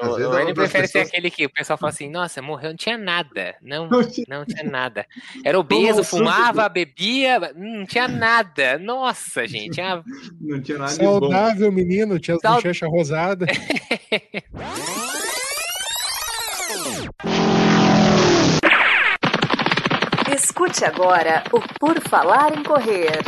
Às o, prefere pessoas... ser aquele que o pessoal fala assim, nossa, morreu, não tinha nada. Não, não, tinha, não tinha nada. Era obeso, fumava, bebia, não tinha nada. Nossa, gente. Tinha... Não tinha nada Saudável menino, tinha as Saud... bochechas rosadas. Escute agora o Por Falar em Correr.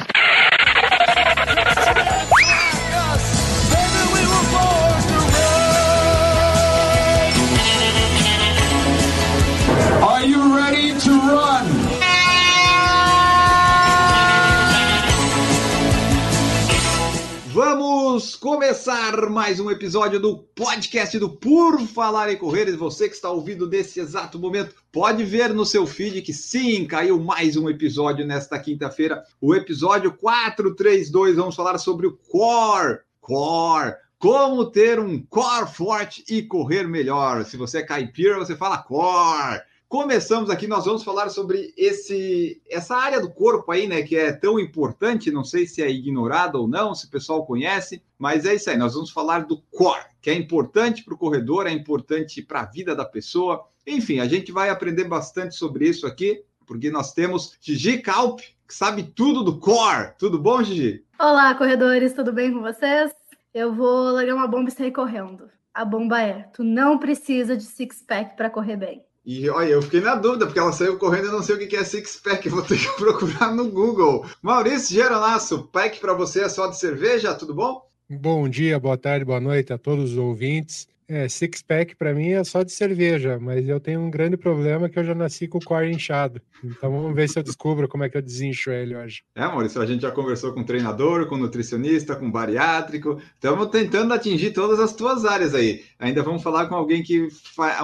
Vamos começar mais um episódio do podcast do Por Falar em Correr. Você que está ouvindo nesse exato momento, pode ver no seu feed que sim, caiu mais um episódio nesta quinta-feira. O episódio 432. Vamos falar sobre o core. Core. Como ter um core forte e correr melhor. Se você é caipira, você fala core. Começamos aqui, nós vamos falar sobre esse essa área do corpo aí, né, que é tão importante, não sei se é ignorada ou não, se o pessoal conhece, mas é isso aí, nós vamos falar do core, que é importante para o corredor, é importante para a vida da pessoa. Enfim, a gente vai aprender bastante sobre isso aqui, porque nós temos Gigi Kalp, que sabe tudo do core. Tudo bom, Gigi? Olá, corredores, tudo bem com vocês? Eu vou largar uma bomba e sair correndo. A bomba é: tu não precisa de six-pack para correr bem. E olha, eu fiquei na dúvida, porque ela saiu correndo e não sei o que é six pack, vou ter que procurar no Google. Maurício Geronasso, pack para você é só de cerveja, tudo bom? Bom dia, boa tarde, boa noite a todos os ouvintes. É, six pack para mim é só de cerveja, mas eu tenho um grande problema que eu já nasci com o core inchado. Então vamos ver se eu descubro como é que eu desincho ele hoje. É, Maurício, a gente já conversou com treinador, com nutricionista, com bariátrico. Estamos tentando atingir todas as tuas áreas aí. Ainda vamos falar com alguém que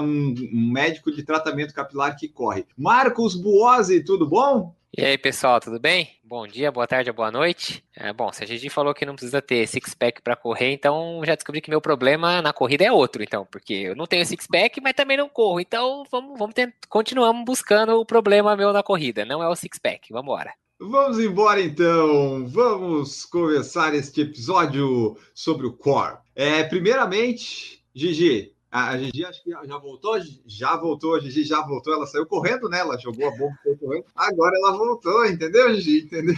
um, um médico de tratamento capilar que corre. Marcos Buozzi, tudo bom? E aí, pessoal, tudo bem? Bom dia, boa tarde, boa noite. É, bom, se a gente falou que não precisa ter six-pack para correr, então já descobri que meu problema na corrida é outro, então, porque eu não tenho six-pack, mas também não corro. Então, vamos, vamos tentar, continuamos buscando o problema meu na corrida, não é o six-pack. Vamos embora. Vamos embora então. Vamos começar este episódio sobre o core. É, primeiramente, Gigi, a Gigi acho que já voltou, já voltou, a Gigi já voltou, ela saiu correndo, né? Ela jogou a bomba, correndo. Agora ela voltou, entendeu, Gigi? Entendeu?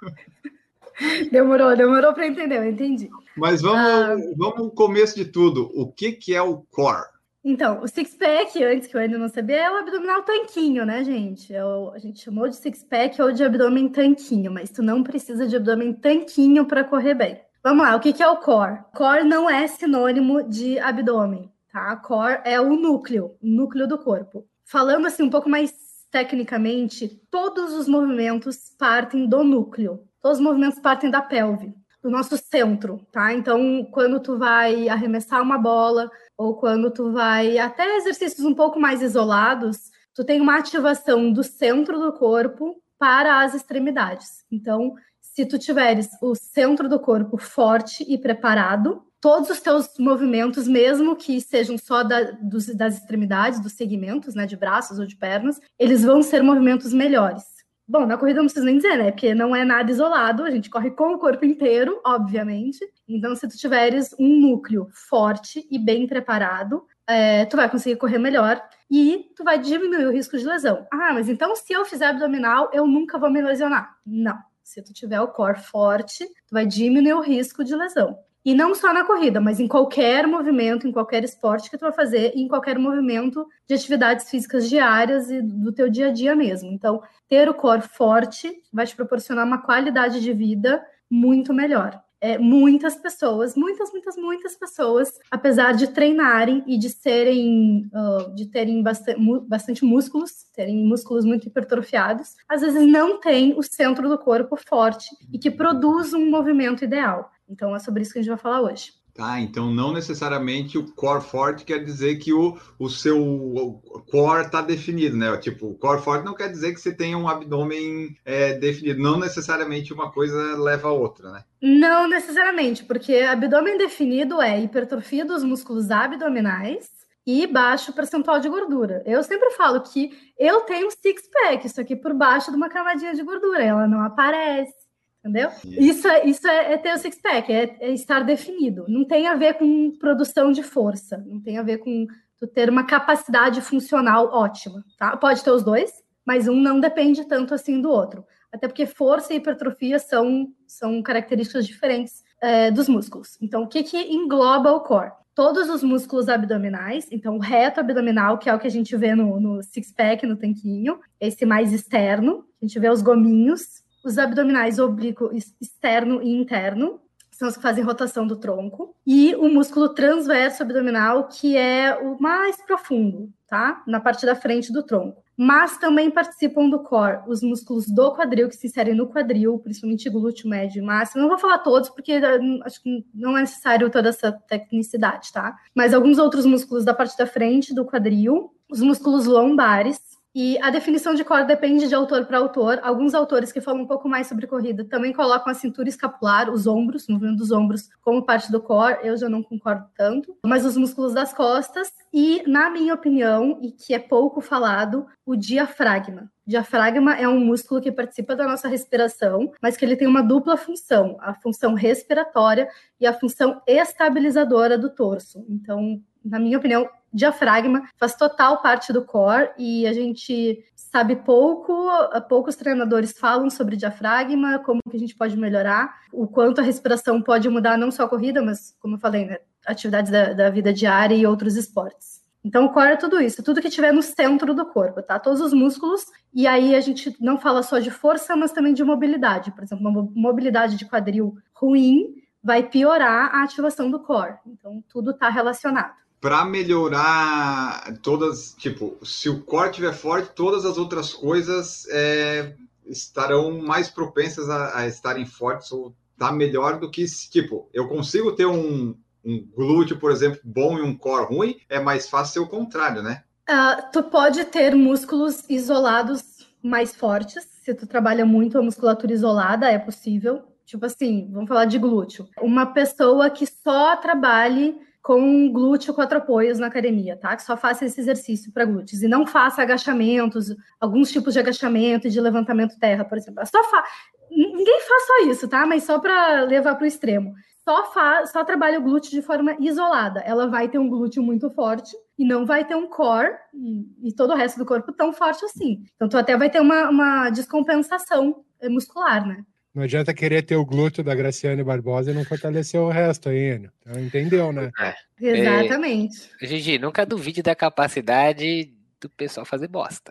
Demorou, demorou para entender, eu entendi. Mas vamos, ah, vamos começo de tudo. O que, que é o core? Então, o six-pack, antes que eu ainda não sabia, é o abdominal tanquinho, né, gente? É o, a gente chamou de six-pack ou de abdômen tanquinho, mas tu não precisa de abdômen tanquinho para correr bem. Vamos lá, o que, que é o core? Core não é sinônimo de abdômen tá? Core é o núcleo, o núcleo do corpo. Falando assim um pouco mais tecnicamente, todos os movimentos partem do núcleo. Todos os movimentos partem da pelve, do nosso centro, tá? Então, quando tu vai arremessar uma bola ou quando tu vai até exercícios um pouco mais isolados, tu tem uma ativação do centro do corpo para as extremidades. Então, se tu tiveres o centro do corpo forte e preparado, todos os teus movimentos, mesmo que sejam só da, dos, das extremidades, dos segmentos, né, de braços ou de pernas, eles vão ser movimentos melhores. Bom, na corrida não preciso nem dizer, né? Porque não é nada isolado, a gente corre com o corpo inteiro, obviamente. Então, se tu tiveres um núcleo forte e bem preparado, é, tu vai conseguir correr melhor e tu vai diminuir o risco de lesão. Ah, mas então se eu fizer abdominal, eu nunca vou me lesionar. Não. Se tu tiver o core forte, tu vai diminuir o risco de lesão. E não só na corrida, mas em qualquer movimento, em qualquer esporte que tu vai fazer, em qualquer movimento de atividades físicas diárias e do teu dia a dia mesmo. Então, ter o core forte vai te proporcionar uma qualidade de vida muito melhor. É, muitas pessoas, muitas, muitas, muitas pessoas, apesar de treinarem e de serem, uh, de terem bastante, bastante músculos, terem músculos muito hipertrofiados, às vezes não têm o centro do corpo forte e que produz um movimento ideal. Então é sobre isso que a gente vai falar hoje. Tá, então não necessariamente o core forte quer dizer que o, o seu core está definido, né? Tipo, o core forte não quer dizer que você tenha um abdômen é, definido. Não necessariamente uma coisa leva a outra, né? Não necessariamente, porque abdômen definido é hipertrofia dos músculos abdominais e baixo percentual de gordura. Eu sempre falo que eu tenho six pack, isso aqui por baixo de uma camadinha de gordura, ela não aparece Entendeu? Isso, é, isso é, é ter o six-pack, é, é, estar definido. Não tem a ver com produção de força, não tem a ver com tu ter uma capacidade funcional ótima, tá? Pode ter os dois, mas um não depende tanto assim do outro. Até porque força e hipertrofia são, são características diferentes é, dos músculos. Então, o que, que engloba o core? Todos os músculos abdominais, então o reto abdominal, que é o que a gente vê no, no six-pack, no tanquinho, esse mais externo, a gente vê os gominhos, os abdominais oblíquo externo e interno, são os que fazem rotação do tronco, e o músculo transverso abdominal, que é o mais profundo, tá? Na parte da frente do tronco. Mas também participam do core os músculos do quadril, que se inserem no quadril, principalmente glúteo médio e máximo. Não vou falar todos, porque eh, acho que não é necessário toda essa tecnicidade, tá? Mas alguns outros músculos da parte da frente do quadril, os músculos lombares, e a definição de core depende de autor para autor. Alguns autores que falam um pouco mais sobre corrida também colocam a cintura escapular, os ombros, o movimento dos ombros, como parte do core. Eu já não concordo tanto. Mas os músculos das costas e, na minha opinião, e que é pouco falado, o diafragma. O diafragma é um músculo que participa da nossa respiração, mas que ele tem uma dupla função: a função respiratória e a função estabilizadora do torso. Então, na minha opinião, diafragma faz total parte do core e a gente sabe pouco, poucos treinadores falam sobre diafragma, como que a gente pode melhorar, o quanto a respiração pode mudar não só a corrida, mas como eu falei, né, atividades da, da vida diária e outros esportes. Então, o core é tudo isso, tudo que tiver no centro do corpo, tá? Todos os músculos, e aí a gente não fala só de força, mas também de mobilidade. Por exemplo, uma mobilidade de quadril ruim vai piorar a ativação do core. Então, tudo está relacionado para melhorar todas, tipo, se o core estiver forte, todas as outras coisas é, estarão mais propensas a, a, estarem fortes ou tá melhor do que, tipo, eu consigo ter um, um glúteo, por exemplo, bom e um core ruim, é mais fácil ser o contrário, né? Uh, tu pode ter músculos isolados mais fortes, se tu trabalha muito a musculatura isolada, é possível. Tipo assim, vamos falar de glúteo. Uma pessoa que só trabalhe com glúteo quatro apoios na academia, tá? Que só faça esse exercício para glúteos e não faça agachamentos, alguns tipos de agachamento e de levantamento terra, por exemplo. Só fa... Ninguém faz só isso, tá? Mas só para levar para o extremo. Só, fa... só trabalha o glúteo de forma isolada. Ela vai ter um glúteo muito forte e não vai ter um core e, e todo o resto do corpo tão forte assim. Então, tu até vai ter uma, uma descompensação muscular, né? Não adianta querer ter o glúteo da Graciane Barbosa e não fortalecer o resto aí, Enio. Então, entendeu, né? É. Exatamente. É, Gigi, nunca duvide da capacidade do pessoal fazer bosta.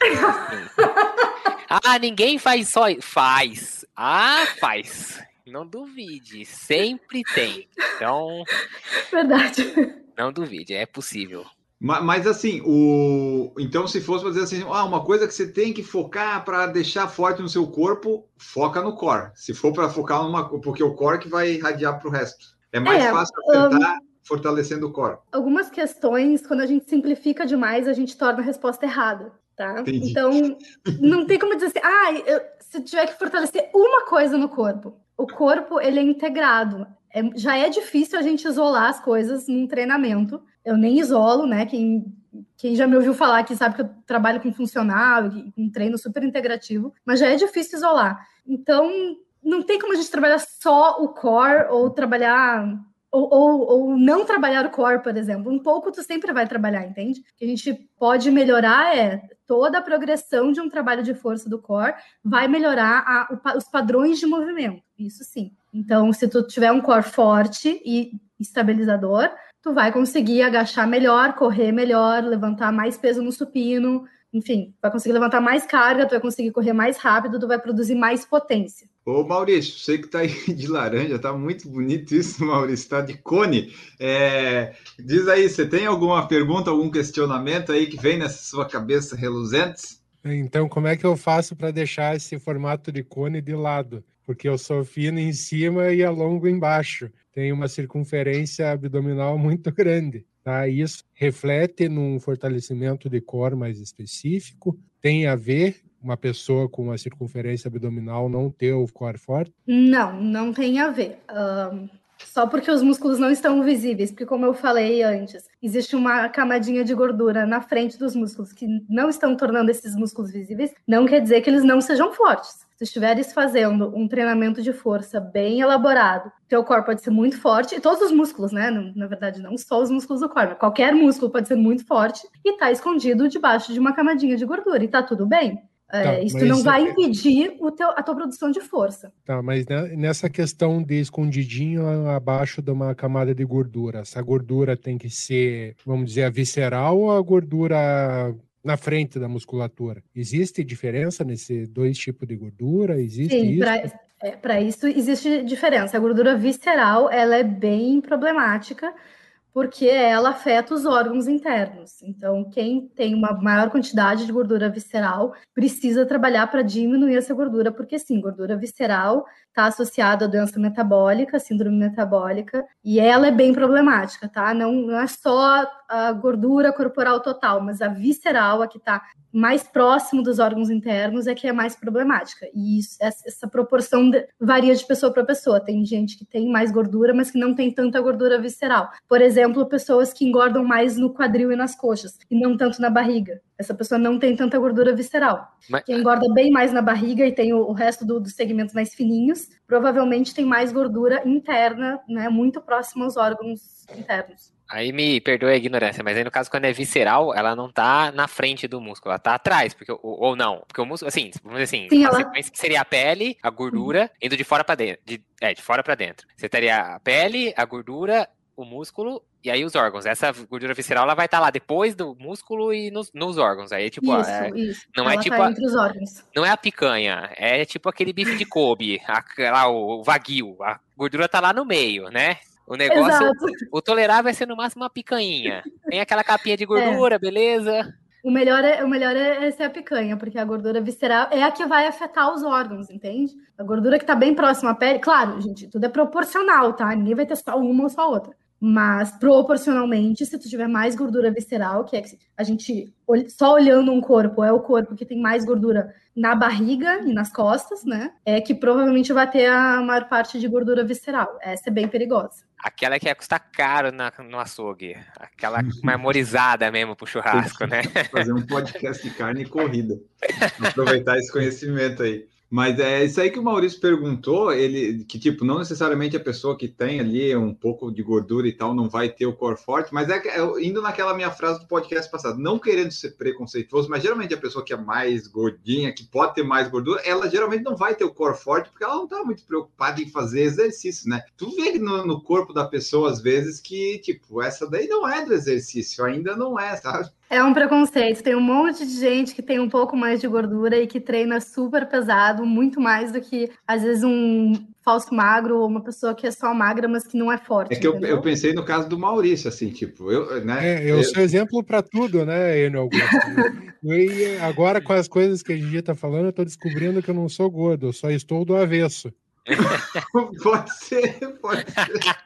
ah, ninguém faz só. Faz. Ah, faz. Não duvide. Sempre tem. Então. Verdade. Não duvide, é possível. Mas, assim, o então se fosse fazer assim, ah, uma coisa que você tem que focar para deixar forte no seu corpo, foca no core. Se for para focar numa, porque o core que vai irradiar para o resto. É mais é, fácil acertar um, fortalecendo o core. Algumas questões, quando a gente simplifica demais, a gente torna a resposta errada, tá? Entendi. Então, não tem como dizer assim, ah, eu, se tiver que fortalecer uma coisa no corpo, o corpo ele é integrado. É, já é difícil a gente isolar as coisas num treinamento eu nem isolo, né? Quem, quem já me ouviu falar que sabe que eu trabalho com funcional, com treino super integrativo, mas já é difícil isolar. Então, não tem como a gente trabalhar só o core ou trabalhar ou, ou, ou, não trabalhar o core, por exemplo. Um pouco tu sempre vai trabalhar, entende? O que a gente pode melhorar é toda a progressão de um trabalho de força do core vai melhorar a, os padrões de movimento. Isso sim. Então, se tu tiver um core forte e estabilizador, tu vai conseguir agachar melhor, correr melhor, levantar mais peso no supino, enfim, vai conseguir levantar mais carga, tu vai conseguir correr mais rápido, tu vai produzir mais potência. Ô Maurício, você que tá aí de laranja, tá muito bonito isso, Maurício, tá de cone. É, diz aí, você tem alguma pergunta, algum questionamento aí que vem nessa sua cabeça reluzentes? Então, como é que eu faço para deixar esse formato de cone de lado? Porque eu sou fino em cima e alongo embaixo tem uma circunferência abdominal muito grande. Tá? Isso reflete num fortalecimento de core mais específico, tem a ver uma pessoa com uma circunferência abdominal não ter o core forte? Não, não tem a ver. Um, só porque os músculos não estão visíveis, porque como eu falei antes, existe uma camadinha de gordura na frente dos músculos que não estão tornando esses músculos visíveis, não quer dizer que eles não sejam fortes. Se estiveres fazendo um treinamento de força bem elaborado, teu corpo pode ser muito forte, e todos os músculos, né? Na verdade, não só os músculos do corpo, qualquer músculo pode ser muito forte e tá escondido debaixo de uma camadinha de gordura, e tá tudo bem. É, tá, isso não vai é impedir o teu, a tua produção de força. Tá, mas nessa questão de escondidinho abaixo de uma camada de gordura, essa gordura tem que ser, vamos dizer, a visceral ou a gordura na frente da musculatura? Existe diferença nesse dois tipos de gordura? Existe Sim, isso? Para é, isso existe diferença. A gordura visceral ela é bem problemática porque ela afeta os órgãos internos. Então, quem tem uma maior quantidade de gordura visceral precisa trabalhar para diminuir essa gordura, porque sim, gordura visceral está associada à doença metabólica, síndrome metabólica, e ela é bem problemática, tá? Não, não é só a gordura corporal total, mas a visceral, a que está mais próximo dos órgãos internos, é que é mais problemática. E isso, essa proporção varia de pessoa para pessoa. Tem gente que tem mais gordura, mas que não tem tanta gordura visceral. Por exemplo, pessoas que engordam mais no quadril e nas coxas, e não tanto na barriga. Essa pessoa não tem tanta gordura visceral. Mas... Quem engorda bem mais na barriga e tem o, o resto do, dos segmentos mais fininhos, provavelmente tem mais gordura interna, né, muito próxima aos órgãos internos. Aí me perdoe a ignorância, mas aí no caso, quando é visceral, ela não tá na frente do músculo, ela tá atrás, porque, ou, ou não, porque o músculo, assim, vamos dizer assim, Sim, a ela... sequência que seria a pele, a gordura, uhum. indo de fora para dentro, de, é, de fora para dentro. Você teria a pele, a gordura, o músculo e aí os órgãos. Essa gordura visceral ela vai estar tá lá depois do músculo e nos, nos órgãos. Aí tipo, isso, é, isso. não é ela é tipo tá órgãos. não é a picanha, é tipo aquele bife de Kobe, a, lá o, o wagyu, a gordura tá lá no meio, né? O negócio, Exato. o tolerável vai ser no máximo uma picanha. Tem aquela capinha de gordura, é. beleza? O melhor, é, o melhor é ser a picanha, porque a gordura visceral é a que vai afetar os órgãos, entende? A gordura que tá bem próxima à pele, claro, gente, tudo é proporcional, tá? Ninguém vai ter só uma ou só outra. Mas proporcionalmente, se tu tiver mais gordura visceral, que é que a gente só olhando um corpo, é o corpo que tem mais gordura na barriga e nas costas, né? É que provavelmente vai ter a maior parte de gordura visceral. Essa é bem perigosa. Aquela que ia custar caro na, no açougue. Aquela memorizada mesmo pro churrasco, né? Fazer um podcast de carne e corrida. Aproveitar esse conhecimento aí. Mas é isso aí que o Maurício perguntou, ele que tipo, não necessariamente a pessoa que tem ali um pouco de gordura e tal não vai ter o core forte, mas é, é indo naquela minha frase do podcast passado, não querendo ser preconceituoso, mas geralmente a pessoa que é mais gordinha, que pode ter mais gordura, ela geralmente não vai ter o core forte porque ela não tá muito preocupada em fazer exercício, né? Tu vê no, no corpo da pessoa às vezes que tipo, essa daí não é do exercício, ainda não é, sabe? É um preconceito. Tem um monte de gente que tem um pouco mais de gordura e que treina super pesado, muito mais do que, às vezes, um falso magro ou uma pessoa que é só magra, mas que não é forte. É que eu, eu, pensei no caso do Maurício, assim, tipo, eu, né? É, eu, eu... sou exemplo para tudo, né, Enio Augusto? e agora, com as coisas que a gente está falando, eu estou descobrindo que eu não sou gordo, eu só estou do avesso. pode ser, pode ser.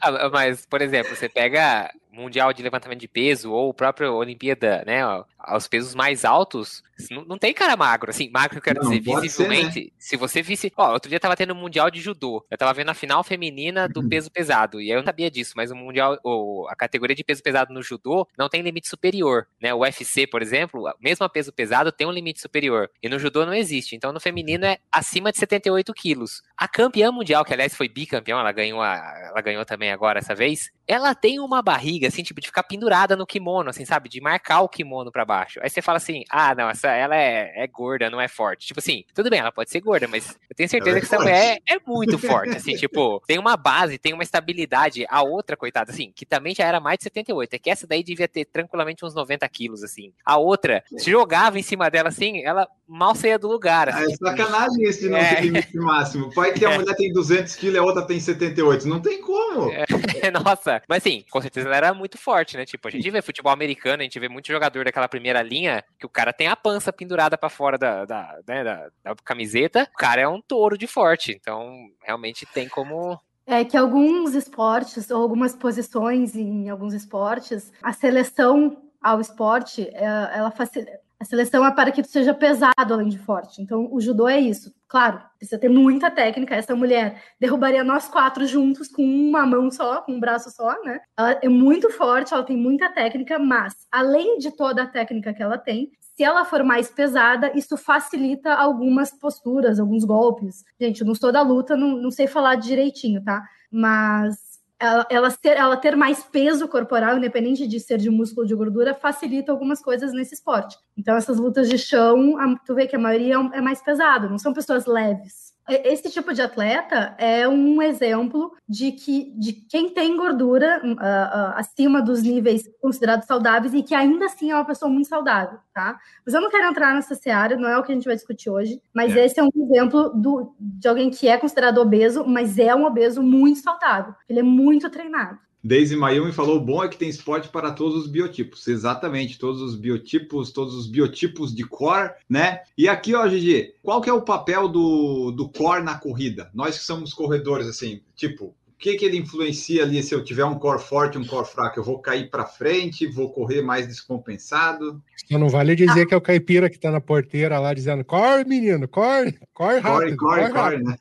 Ah, mas, por exemplo, você pega Mundial de Levantamento de Peso ou o próprio Olimpíada, né? Aos pesos mais altos, não, não tem cara magro, assim, magro eu quero não, dizer, visivelmente. Ser, né? Se você visse. Ó, outro dia tava tendo um Mundial de Judô. Eu tava vendo a final feminina do uhum. peso pesado. E eu não sabia disso, mas o Mundial, ou a categoria de peso pesado no judô não tem limite superior. Né? O UFC, por exemplo, mesmo a peso pesado, tem um limite superior. E no judô não existe. Então no feminino é acima de 78 quilos. A campeã mundial, que aliás foi bicampeão, ela ganhou, a, ela ganhou também agora essa vez, ela tem uma barriga, assim, tipo, de ficar pendurada no kimono, assim, sabe? De marcar o kimono para baixo. Aí você fala assim, ah, não, essa, ela é, é gorda, não é forte. Tipo assim, tudo bem, ela pode ser gorda, mas eu tenho certeza é que essa mulher é, é muito forte, assim, tipo, tem uma base, tem uma estabilidade. A outra, coitada, assim, que também já era mais de 78, é que essa daí devia ter tranquilamente uns 90 quilos, assim. A outra, se jogava em cima dela, assim, ela mal saía do lugar. Assim, ah, é tipo, sacanagem esse de não é... ter limite máximo. Pode que a mulher tem 200 quilos e a outra tem 78, não tem como. É, nossa, mas sim, com certeza ela era muito forte, né? Tipo, a gente vê futebol americano, a gente vê muito jogador daquela primeira linha que o cara tem a pança pendurada para fora da, da, né, da, da camiseta. O cara é um touro de forte, então realmente tem como é que alguns esportes ou algumas posições em alguns esportes, a seleção ao esporte, é, ela facilita. A seleção é para que tu seja pesado além de forte. Então, o judô é isso. Claro, precisa ter muita técnica. Essa mulher derrubaria nós quatro juntos com uma mão só, com um braço só, né? Ela é muito forte, ela tem muita técnica, mas além de toda a técnica que ela tem, Se ela for mais pesada, isso facilita algumas posturas, alguns golpes. Gente, eu não sou da luta, não, não sei falar direitinho, tá? Mas ela, ela, ter, ela ter mais peso corporal, independente de ser de músculo ou de gordura, facilita algumas coisas nesse esporte. Então, essas lutas de chão, tu vê que a maioria é mais pesado, não são pessoas leves. Esse tipo de atleta é um exemplo de que de quem tem gordura uh, uh, acima dos níveis considerados saudáveis e que ainda assim é uma pessoa muito saudável, tá? Mas eu não quero entrar nessa seara, não é o que a gente vai discutir hoje, mas é. esse é um exemplo do, de alguém que é considerado obeso, mas é um obeso muito saudável. Ele é muito treinado. Daisy Mayumi falou: bom é que tem esporte para todos os biotipos. Exatamente, todos os biotipos, todos os biotipos de core, né? E aqui, ó, Gigi, qual que é o papel do, do core na corrida? Nós que somos corredores, assim, tipo, o que, que ele influencia ali se eu tiver um core forte um core fraco? Eu vou cair para frente, vou correr mais descompensado? Só não vale dizer ah. que é o caipira que está na porteira lá dizendo: core, menino, core, core rápido. Core, core, core, né?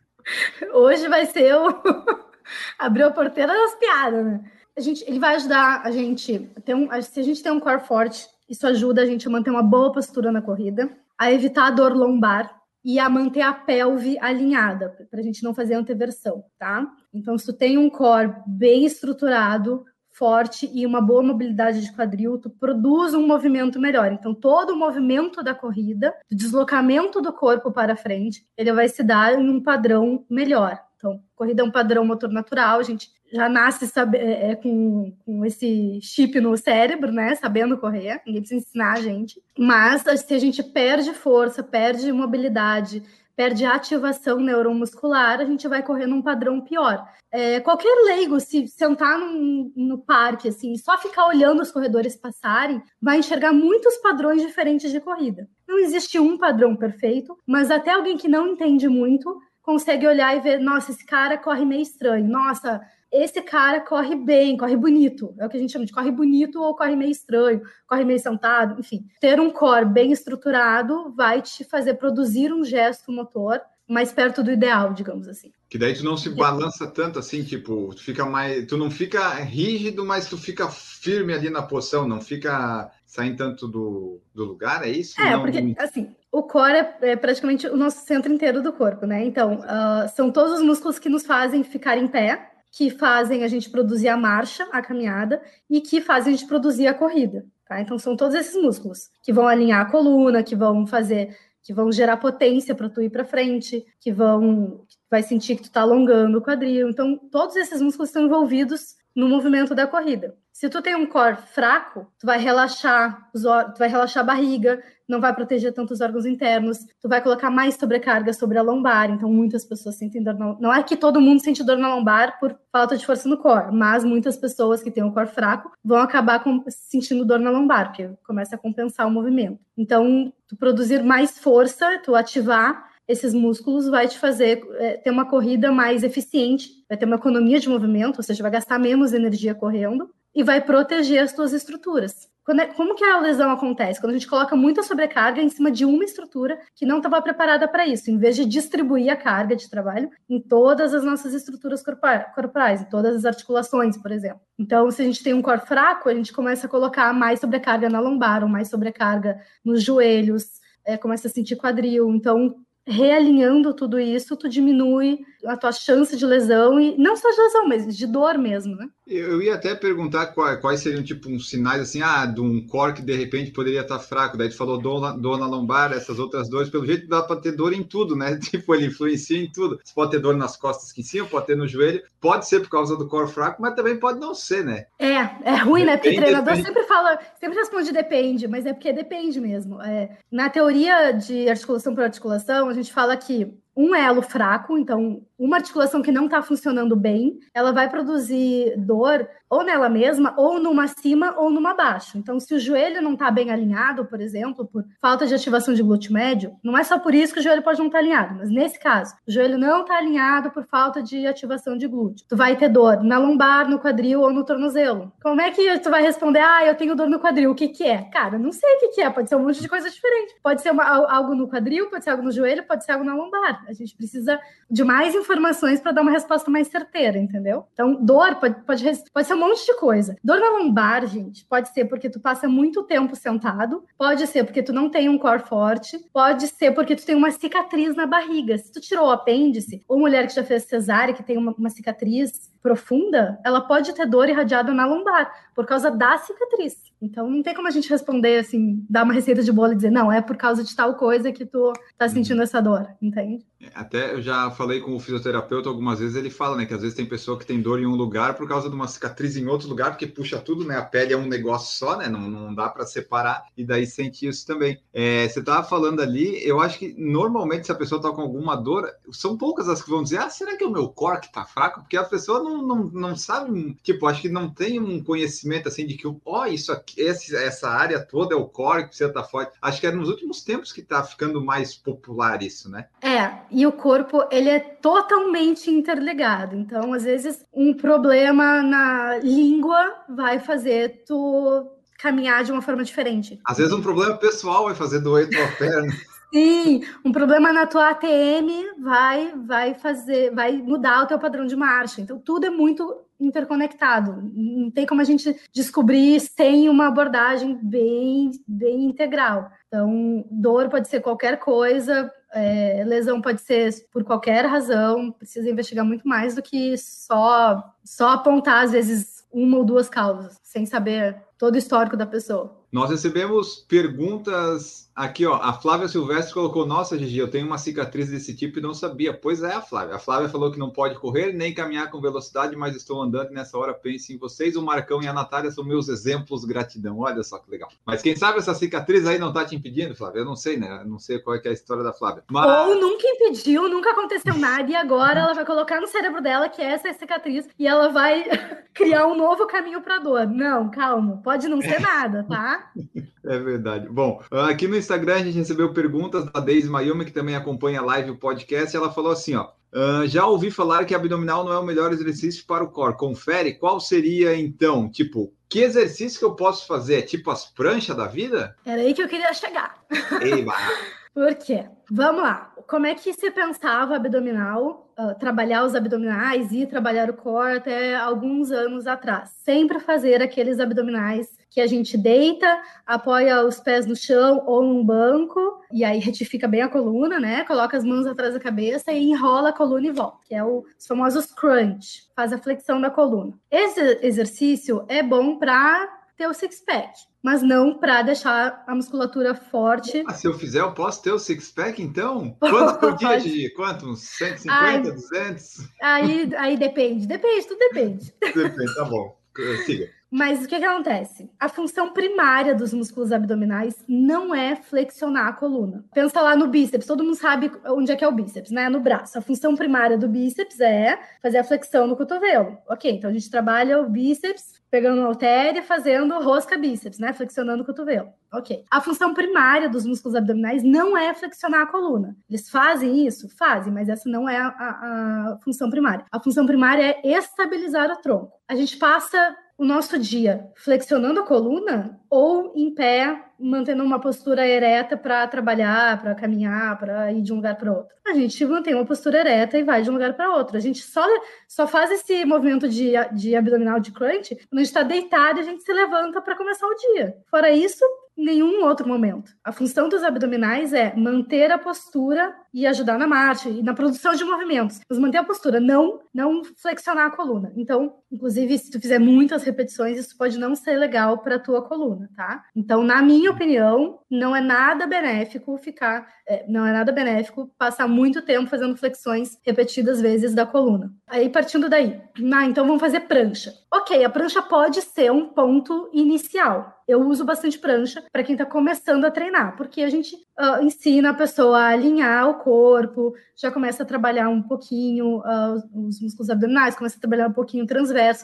Hoje vai ser o. Abriu a porteira das piadas, né? A gente, ele vai ajudar a gente. Ter um, se a gente tem um core forte, isso ajuda a gente a manter uma boa postura na corrida, a evitar a dor lombar e a manter a pelve alinhada, para a gente não fazer anteversão, tá? Então, se tu tem um core bem estruturado, forte e uma boa mobilidade de quadril, tu produz um movimento melhor. Então, todo o movimento da corrida, o deslocamento do corpo para frente, ele vai se dar em um padrão melhor. Então, corrida é um padrão motor natural, a gente já nasce sabe, é, é, com, com esse chip no cérebro, né? Sabendo correr, ninguém precisa ensinar a gente. Mas se a gente perde força, perde mobilidade, perde ativação neuromuscular, a gente vai correr num padrão pior. É, qualquer leigo, se sentar num, no parque, assim, só ficar olhando os corredores passarem, vai enxergar muitos padrões diferentes de corrida. Não existe um padrão perfeito, mas até alguém que não entende muito consegue olhar e ver, nossa, esse cara corre meio estranho, nossa, esse cara corre bem, corre bonito. É o que a gente chama de corre bonito ou corre meio estranho, corre meio sentado, enfim. Ter um core bem estruturado vai te fazer produzir um gesto motor mais perto do ideal, digamos assim. Que daí tu não se balança tanto assim, tipo, tu fica mais, tu não fica rígido, mas tu fica firme ali na posição, não fica saindo tanto do, do lugar, é isso? É, não... porque assim, o core é, é, praticamente o nosso centro inteiro do corpo, né? Então, uh, são todos os músculos que nos fazem ficar em pé, que fazem a gente produzir a marcha, a caminhada, e que fazem a gente produzir a corrida, tá? Então, são todos esses músculos que vão alinhar a coluna, que vão fazer, que vão gerar potência para tu ir para frente, que vão, vai sentir que tu está alongando o quadril. Então, todos esses músculos estão envolvidos no movimento da corrida. Se tu tem um core fraco, tu vai relaxar, os, tu vai relaxar a barriga, não vai proteger tanto os órgãos internos, tu vai colocar mais sobrecarga sobre a lombar, então muitas pessoas sentem dor na Não é que todo mundo sente dor na lombar por falta de força no core, mas muitas pessoas que têm um core fraco vão acabar com, sentindo dor na lombar, porque começa a compensar o movimento. Então, tu produzir mais força, tu ativar esses músculos vai te fazer é, ter uma corrida mais eficiente, vai ter uma economia de movimento, ou seja, vai gastar menos energia correndo e vai proteger as tuas estruturas. É, como que a lesão acontece? Quando a gente coloca muita sobrecarga em cima de uma estrutura que não estava preparada para isso, em vez de distribuir a carga de trabalho em todas as nossas estruturas corporais, em todas as articulações, por exemplo. Então, se a gente tem um core fraco, a gente começa a colocar mais sobrecarga na lombar, ou mais sobrecarga nos joelhos, é, começa a sentir quadril. Então, realinhando tudo isso, tu diminui a tua chance de lesão e não só de lesão, mas de dor mesmo, né? Eu ia até perguntar quais, quais seriam tipo uns sinais assim, ah, de um core que de repente poderia estar fraco. Daí tu falou dor na, lombar, essas outras dores, pelo jeito dá para ter dor em tudo, né? Tipo, ele influencia em tudo. Você pode ter dor nas costas que em cima, pode ter no joelho, pode ser por causa do core fraco, mas também pode não ser, né? É, é ruim, depende, né? Porque o treinador depende. sempre fala, sempre responde depende, mas é porque depende mesmo. É, na teoria de articulação por articulação, a gente fala que um elo fraco, então uma articulação que não está funcionando bem, ela vai produzir dor ou nela mesma, ou numa cima ou numa baixo. Então, se o joelho não está bem alinhado, por exemplo, por falta de ativação de glúteo médio, não é só por isso que o joelho pode não estar tá alinhado, mas nesse caso, o joelho não está alinhado por falta de ativação de glúteo. Tu vai ter dor na lombar, no quadril ou no tornozelo. Como é que tu vai responder, ah, eu tenho dor no quadril, o que que é? Cara, não sei o que que é, pode ser um monte de coisa diferente. Pode ser uma, algo no quadril, pode ser algo no joelho, pode ser algo na lombar. A gente precisa de mais informações para dar uma resposta mais certeira, entendeu? Então, dor pode, pode, pode ser um monte de coisa. Dor na lombar, gente, pode ser porque tu passa muito tempo sentado, pode ser porque tu não tem um core forte, pode ser porque tu tem uma cicatriz na barriga. Se tu tirou o apêndice, ou mulher que já fez cesárea, que tem uma, uma cicatriz profunda, ela pode ter dor irradiada na lombar, por causa da cicatriz. Então não tem como a gente responder assim, dar uma receita de bolo e dizer, não, é por causa de tal coisa que tu tá sentindo essa dor, entende? É, até eu já falei com o fisioterapeuta algumas vezes, ele fala, né, que às vezes tem pessoa que tem dor em um lugar por causa de uma cicatriz em outro lugar, porque puxa tudo, né? A pele é um negócio só, né? Não, não dá para separar e daí sente isso também. É, você tava falando ali, eu acho que normalmente se a pessoa tá com alguma dor, são poucas as que vão dizer, ah, será que é o meu core que tá fraco? Porque a pessoa não, não, não sabe, tipo, acho que não tem um conhecimento assim de que, ó, oh, isso aqui, esse, essa área toda é o core que precisa estar tá forte. Acho que é nos últimos tempos que tá ficando mais popular isso, né? É, e o corpo, ele é totalmente interligado. Então, às vezes, um problema na língua vai fazer tu caminhar de uma forma diferente. Às vezes um problema pessoal vai fazer doer tua perna. Sim, um problema na tua ATM vai vai fazer, vai mudar o teu padrão de marcha. Então tudo é muito interconectado. Não tem como a gente descobrir sem uma abordagem bem bem integral. Então, dor pode ser qualquer coisa, é, lesão pode ser por qualquer razão, precisa investigar muito mais do que só só apontar às vezes uma ou duas causas, sem saber todo o histórico da pessoa. Nós recebemos perguntas aqui, ó. A Flávia Silvestre colocou: Nossa, Gigi, eu tenho uma cicatriz desse tipo e não sabia. Pois é, a Flávia. A Flávia falou que não pode correr nem caminhar com velocidade, mas estou andando e nessa hora pense em vocês. O Marcão e a Natália são meus exemplos, gratidão. Olha só que legal. Mas quem sabe essa cicatriz aí não tá te impedindo, Flávia? Eu não sei, né? Eu não sei qual é, é a história da Flávia. Mas... Ou nunca impediu, nunca aconteceu nada e agora ela vai colocar no cérebro dela que essa é a cicatriz e ela vai criar um novo caminho para dor. Não, calma. Pode não ser nada, tá? É verdade. Bom, aqui no Instagram a gente recebeu perguntas da Deise Mayumi, que também acompanha a live o podcast, e ela falou assim, ó. Uh, já ouvi falar que abdominal não é o melhor exercício para o core. Confere qual seria então, tipo, que exercício que eu posso fazer? Tipo as pranchas da vida? Era aí que eu queria chegar. Eiba. Por quê? Vamos lá. Como é que se pensava abdominal, uh, trabalhar os abdominais e trabalhar o core até alguns anos atrás? Sempre fazer aqueles abdominais que a gente deita, apoia os pés no chão ou num banco, e aí retifica bem a coluna, né? Coloca as mãos atrás da cabeça e enrola a coluna e volta, que é o, os famosos crunch, faz a flexão da coluna. Esse exercício é bom para ter o six-pack, mas não para deixar a musculatura forte. Ah, se eu fizer, eu posso ter o six-pack, então? Quanto por dia, Gigi? Quanto? Uns 150, Ai, 200? Aí, aí depende, depende, tudo depende. Depende, tá bom. Siga. Mas o que, que acontece? A função primária dos músculos abdominais não é flexionar a coluna. Pensa lá no bíceps, todo mundo sabe onde é que é o bíceps, né? No braço. A função primária do bíceps é fazer a flexão no cotovelo. Ok, então a gente trabalha o bíceps pegando halter e fazendo rosca bíceps, né? Flexionando o cotovelo. Ok. A função primária dos músculos abdominais não é flexionar a coluna. Eles fazem isso? Fazem, mas essa não é a, a, a função primária. A função primária é estabilizar o tronco. A gente passa o nosso dia flexionando a coluna ou em pé, mantendo uma postura ereta para trabalhar, para caminhar, para ir de um lugar para outro. A gente mantém uma postura ereta e vai de um lugar para outro. A gente só, só faz esse movimento de, de abdominal de crunch quando a gente está deitado a gente se levanta para começar o dia. Fora isso, nenhum outro momento. A função dos abdominais é manter a postura e ajudar na marcha e na produção de movimentos. Mas manter a postura, não não flexionar a coluna. Então, inclusive, se tu fizer muitas repetições, isso pode não ser legal para tua coluna, tá? Então, na minha opinião, não é nada benéfico ficar, é, não é nada benéfico passar muito tempo fazendo flexões repetidas vezes da coluna. Aí, partindo daí, ah, então vamos fazer prancha. Ok, a prancha pode ser um ponto inicial. Eu uso bastante prancha para quem está começando a treinar, porque a gente uh, ensina a pessoa a alinhar o corpo, já começa a trabalhar um pouquinho uh, os músculos abdominais, começa a trabalhar um pouquinho o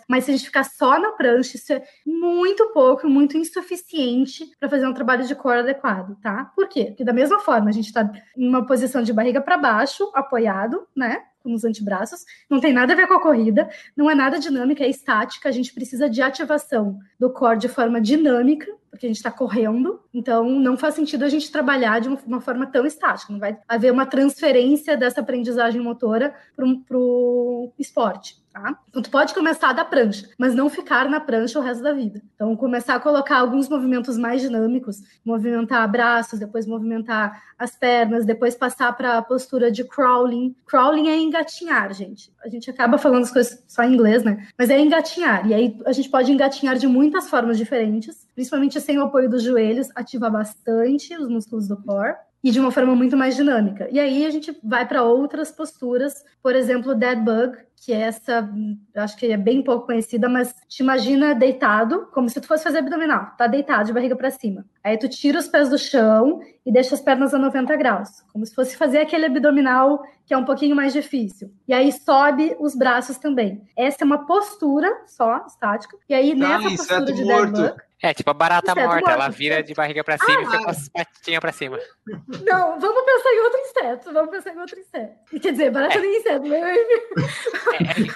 Mas se a gente ficar só na prancha, isso é muito pouco, muito insuficiente para fazer um trabalho de core adequado, tá? Por quê? Porque da mesma forma, a gente está em uma posição de barriga para baixo, apoiado, né? nos antebraços, não tem nada a ver com a corrida, não é nada dinâmica, é estática, a gente precisa de ativação do core de forma dinâmica, porque a gente está correndo, então não faz sentido a gente trabalhar de uma, forma tão estática, não vai haver uma transferência dessa aprendizagem motora para o esporte. Tá? Então, tu pode começar da prancha, mas não ficar na prancha o resto da vida. Então, começar a colocar alguns movimentos mais dinâmicos, movimentar braços, depois movimentar as pernas, depois passar para a postura de crawling. Crawling é engatinhar, gente. A gente acaba falando as coisas só em inglês, né? Mas é engatinhar. E aí a gente pode engatinhar de muitas formas diferentes, principalmente sem o apoio dos joelhos, ativa bastante os músculos do core e de uma forma muito mais dinâmica. E aí a gente vai para outras posturas, por exemplo, dead bug, que é essa, acho que é bem pouco conhecida, mas te imagina deitado, como se tu fosse fazer abdominal, tá deitado de barriga para cima. Aí tu tira os pés do chão e deixa as pernas a 90 graus, como se fosse fazer aquele abdominal que é um pouquinho mais difícil. E aí sobe os braços também. Essa é uma postura só, estática. E aí tá, nessa postura de morto. dead bug, é, tipo a barata inseto morta, morto. ela vira de barriga para cima ah, e fica com as patinhas para cima. Não, vamos pensar em outro inseto, vamos pensar em outro inseto. Quer dizer, barata é. nem inseto, né?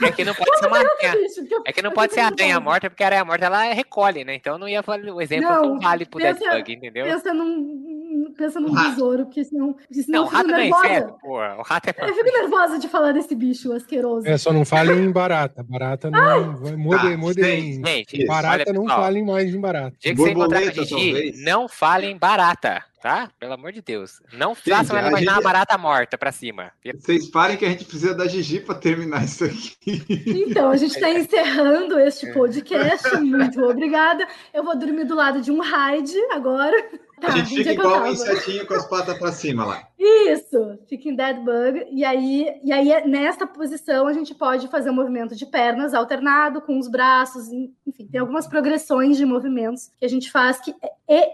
É, é, que não pode ser uma aranha. É que não pode ser a aranha morta, porque a aranha morta ela recolhe, né? Então não ia falar o exemplo não, que vale pro pensa, Dead Bug, entendeu? Pensa num, pensa num besouro, porque senão, senão não, o rato não é inseto, pô. O rato é Eu fico nervosa de falar desse bicho asqueroso. É, só não fale em barata. Barata não. Mude, mude em. Gente, barata olha, não falem mais em barata. Dia que você encontrar com a Gigi, não fale em barata tá? Pelo amor de Deus. Não façam ela imaginar gente... barata morta pra cima. Vocês parem que a gente precisa da Gigi pra terminar isso aqui. Então, a gente tá encerrando este podcast. Muito obrigada. Eu vou dormir do lado de um raid agora. Tá, a gente fica igual um insetinho com as patas para cima lá. Isso, fica em dead bug. E aí, e aí, nessa posição, a gente pode fazer um movimento de pernas alternado com os braços. Enfim, tem algumas progressões de movimentos que a gente faz que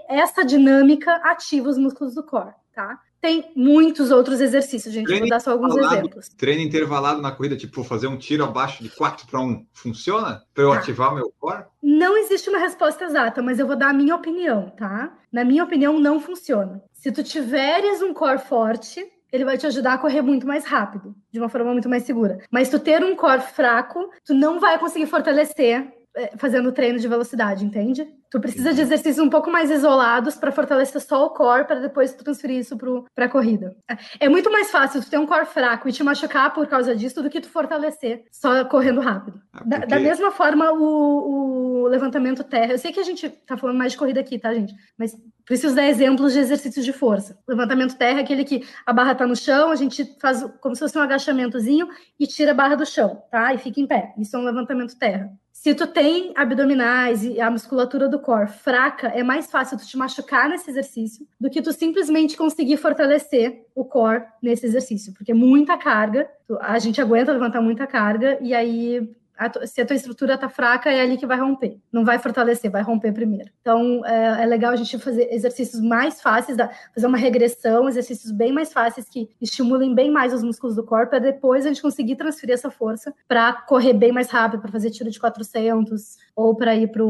essa dinâmica ativa os músculos do core, tá? Tem muitos outros exercícios, gente. Treino Vou dar só alguns exemplos. Treino intervalado na corrida, tipo fazer um tiro abaixo de 4 para 1, funciona? Para eu ah. ativar meu core? Não existe uma resposta exata, mas eu vou dar a minha opinião, tá? Na minha opinião, não funciona. Se tu tiveres um core forte, ele vai te ajudar a correr muito mais rápido, de uma forma muito mais segura. Mas tu ter um core fraco, tu não vai conseguir fortalecer fazendo treino de velocidade, entende? Tu precisa de exercícios um pouco mais isolados para fortalecer só o core, para depois transferir isso para a corrida. É muito mais fácil tu ter um core fraco e te machucar por causa disso do que tu fortalecer só correndo rápido. Ah, da, da, mesma forma, o, o, levantamento terra. Eu sei que a gente tá falando mais de corrida aqui, tá, gente? Mas preciso dar exemplos de exercícios de força. Levantamento terra é aquele que a barra tá no chão, a gente faz como se fosse um agachamentozinho e tira a barra do chão, tá? E fica em pé. Isso é um levantamento terra. Se tu tem abdominais e a musculatura do core fraca, é mais fácil tu te machucar nesse exercício do que tu simplesmente conseguir fortalecer o core nesse exercício, porque é muita carga, a gente aguenta levantar muita carga e aí a, se a tua estrutura tá fraca, é ali que vai romper. Não vai fortalecer, vai romper primeiro. Então, é, é legal a gente fazer exercícios mais fáceis, da, fazer uma regressão, exercícios bem mais fáceis que estimulem bem mais os músculos do corpo, para depois a gente conseguir transferir essa força para correr bem mais rápido, para fazer tiro de 400 ou para ir para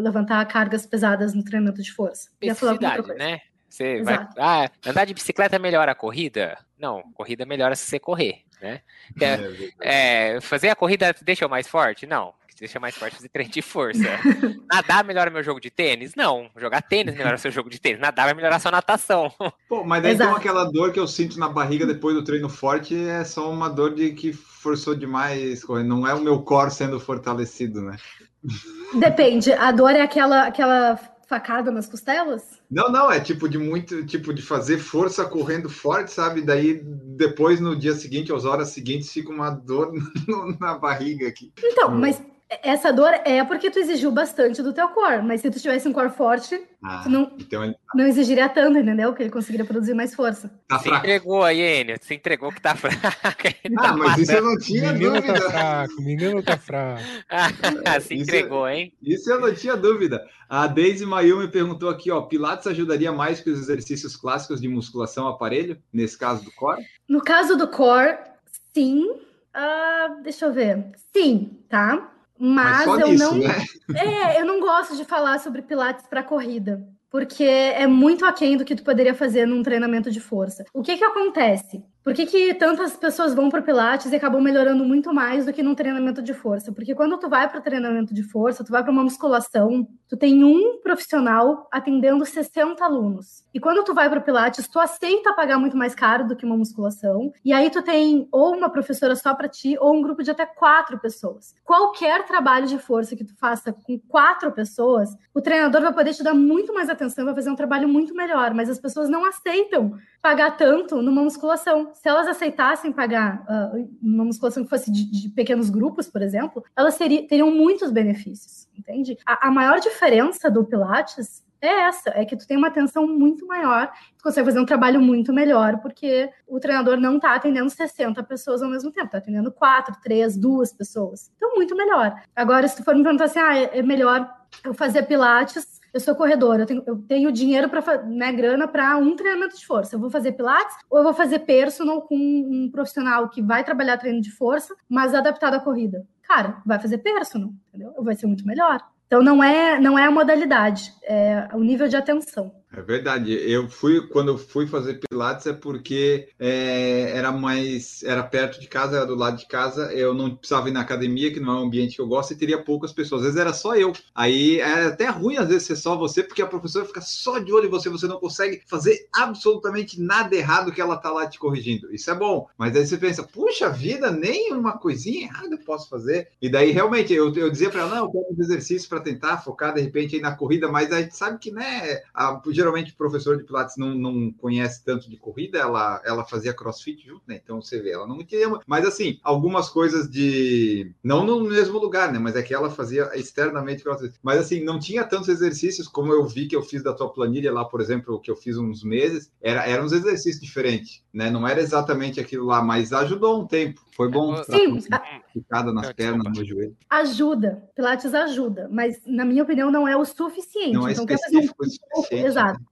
levantar cargas pesadas no treinamento de força. Especificidade, né? Você vai, ah, andar de bicicleta melhora a corrida? Não, corrida melhora se você correr né? É, é, fazer a corrida deixa eu mais forte? Não. Deixa mais forte fazer treino de força. Nadar melhora meu jogo de tênis? Não. Jogar tênis melhora seu jogo de tênis. Nadar vai melhorar sua natação. Pô, mas daí então aquela dor que eu sinto na barriga depois do treino forte é só uma dor de que forçou demais. Não é o meu core sendo fortalecido, né? Depende. A dor é aquela, aquela facada nas costelas? Não, não, é tipo de muito, tipo de fazer força correndo forte, sabe? Daí depois no dia seguinte, às horas seguintes, fica uma dor no, na barriga aqui. Então, mas essa dor é porque tu exigiu bastante do teu core, mas se tu tivesse um core forte, ah, tu não, então ele... não exigiria tanto, entendeu? Que ele conseguiria produzir mais força. Tá se entregou aí, Enio. Se entregou que tá fraco. ah, tá mas matando. isso eu não tinha menino tá dúvida. Tá fraco, menino tá fraco. ah, se entregou, hein? Isso eu não tinha dúvida. A Daisy Mayumi perguntou aqui, ó, Pilates ajudaria mais que os exercícios clássicos de musculação aparelho, nesse caso do core? No caso do core, sim. Uh, deixa eu ver. Sim, tá? Mas, Mas eu não. Né? É, eu não gosto de falar sobre Pilates para corrida. Porque é muito aquém do que tu poderia fazer num treinamento de força. O que que acontece? Por que, que tantas pessoas vão para o Pilates e acabam melhorando muito mais do que num treinamento de força? Porque quando tu vai para o treinamento de força, tu vai para uma musculação, tu tem um profissional atendendo 60 alunos. E quando tu vai para o Pilates, tu aceita pagar muito mais caro do que uma musculação. E aí tu tem ou uma professora só para ti, ou um grupo de até quatro pessoas. Qualquer trabalho de força que tu faça com quatro pessoas, o treinador vai poder te dar muito mais atenção, vai fazer um trabalho muito melhor. Mas as pessoas não aceitam pagar tanto numa musculação. Se elas aceitassem pagar uh, uma musculação que fosse de, de, pequenos grupos, por exemplo, elas teriam, muitos benefícios, entende? A, a, maior diferença do Pilates é essa, é que tu tem uma atenção muito maior, tu consegue fazer um trabalho muito melhor, porque o treinador não está atendendo 60 pessoas ao mesmo tempo, está atendendo 4, 3, 2 pessoas. Então, muito melhor. Agora, se tu for me perguntar assim, ah, é, é melhor eu fazer Pilates eu sou corredora, eu tenho, eu tenho dinheiro para né, grana para um treinamento de força. Eu vou fazer pilates ou eu vou fazer personal com um profissional que vai trabalhar treino de força, mas adaptado à corrida. Cara, vai fazer personal, entendeu? Vai ser muito melhor. Então não é não é a modalidade, é o nível de atenção. É verdade. Eu fui quando eu fui fazer pilates é porque é, era mais era perto de casa, era do lado de casa. Eu não precisava ir na academia, que não é um ambiente que eu gosto, e teria poucas pessoas. Às vezes era só eu. Aí é até ruim às vezes ser só você, porque a professora fica só de olho em você. Você não consegue fazer absolutamente nada errado que ela tá lá te corrigindo. Isso é bom. Mas aí você pensa, puxa vida, nem uma coisinha errada eu posso fazer. E daí realmente eu, eu dizia para ela, não, eu quero um exercício para tentar focar de repente aí na corrida, mas a gente sabe que né, a, geralmente o professor de Pilates não, não conhece tanto de corrida, ela, ela fazia crossfit junto, né? Então você vê, ela não tinha. Mas assim, algumas coisas de. Não no mesmo lugar, né? Mas é que ela fazia externamente crossfit. Mas assim, não tinha tantos exercícios como eu vi que eu fiz da tua planilha lá, por exemplo, que eu fiz uns meses. Era, eram uns exercícios diferentes, né? Não era exatamente aquilo lá, mas ajudou um tempo. Foi bom. É, Sim, picada nas pernas, no joelho. Ajuda. Pilates ajuda, mas na minha opinião não é o suficiente. Não é então, específico quer fazer um pouco,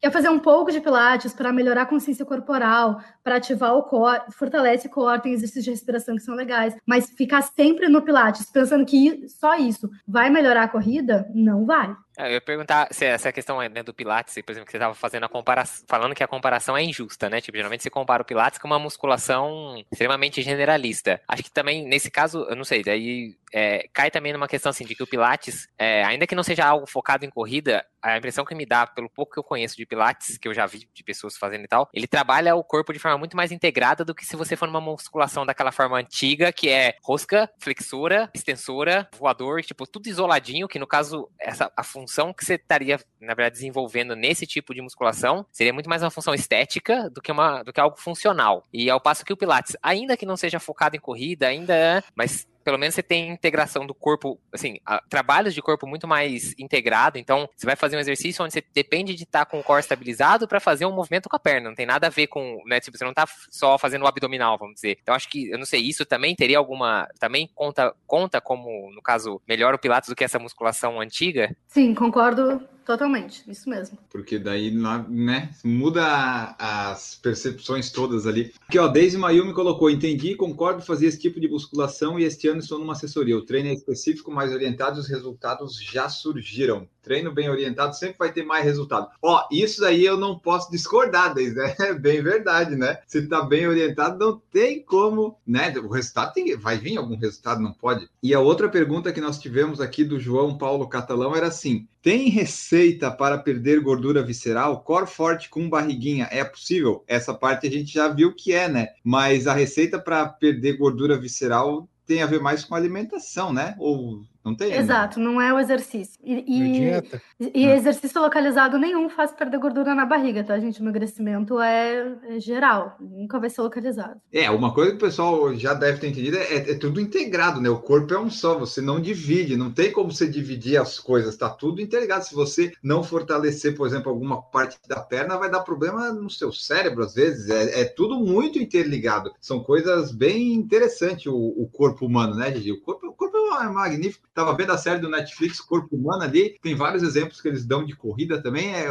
Quer fazer um pouco de pilates para melhorar a consciência corporal, para ativar o core, fortalece o core, tem exercícios de respiração que são legais, mas ficar sempre no pilates pensando que só isso vai melhorar a corrida, não vai. É, eu ia perguntar se essa questão né, do Pilates, por exemplo, que você estava fazendo a comparação, falando que a comparação é injusta, né? Tipo, geralmente você compara o Pilates com uma musculação extremamente generalista. Acho que também, nesse caso, eu não sei, daí é, cai também numa questão assim de que o Pilates, é, ainda que não seja algo focado em corrida, a impressão que me dá, pelo pouco que eu conheço de Pilates, que eu já vi de pessoas fazendo e tal, ele trabalha o corpo de forma muito mais integrada do que se você for numa musculação daquela forma antiga, que é rosca, flexora, extensora, voador, tipo, tudo isoladinho, que no caso, essa, a função que você estaria, na verdade, desenvolvendo nesse tipo de musculação seria muito mais uma função estética do que, uma, do que algo funcional. E ao passo que o Pilates, ainda que não seja focado em corrida, ainda é, mas pelo menos você tem integração do corpo, assim, a, trabalhos de corpo muito mais integrado. Então, você vai fazer um exercício onde você depende de estar com o core estabilizado para fazer um movimento com a perna. Não tem nada a ver com, né? Tipo, você não está só fazendo o abdominal, vamos dizer. Então, acho que, eu não sei, isso também teria alguma. Também conta, conta como, no caso, melhor o Pilates do que essa musculação antiga? Sim, concordo Totalmente, isso mesmo. Porque daí, né, muda as percepções todas ali. Aqui, ó, Daisy Mayumi colocou, entendi, concordo, fazer esse tipo de musculação e este ano estou numa assessoria. O treino é específico, mais orientado os resultados já surgiram. Treino bem orientado sempre vai ter mais resultado. Ó, isso aí eu não posso discordar, Daisy, é bem verdade, né? Se tá bem orientado, não tem como, né? O resultado tem, vai vir algum resultado, não pode? E a outra pergunta que nós tivemos aqui do João Paulo Catalão era assim, tem receita para perder gordura visceral? Core forte com barriguinha é possível? Essa parte a gente já viu que é, né? Mas a receita para perder gordura visceral tem a ver mais com alimentação, né? Ou não tem? Exato, não é o exercício. E, e, dieta. e exercício localizado nenhum faz perder gordura na barriga, tá, gente? O emagrecimento é, é, geral, nunca vai ser localizado. É, uma coisa que o pessoal já deve ter entendido é, é, tudo integrado, né? O corpo é um só, você não divide, não tem como você dividir as coisas, tá tudo interligado. Se você não fortalecer, por exemplo, alguma parte da perna, vai dar problema no seu cérebro, às vezes. É, é tudo muito interligado. São coisas bem interessantes, o, o corpo humano, né, Gigi? O corpo, o corpo é magnífico Tava vendo a série do Netflix, Corpo Humano ali, tem vários exemplos que eles dão de corrida também. É,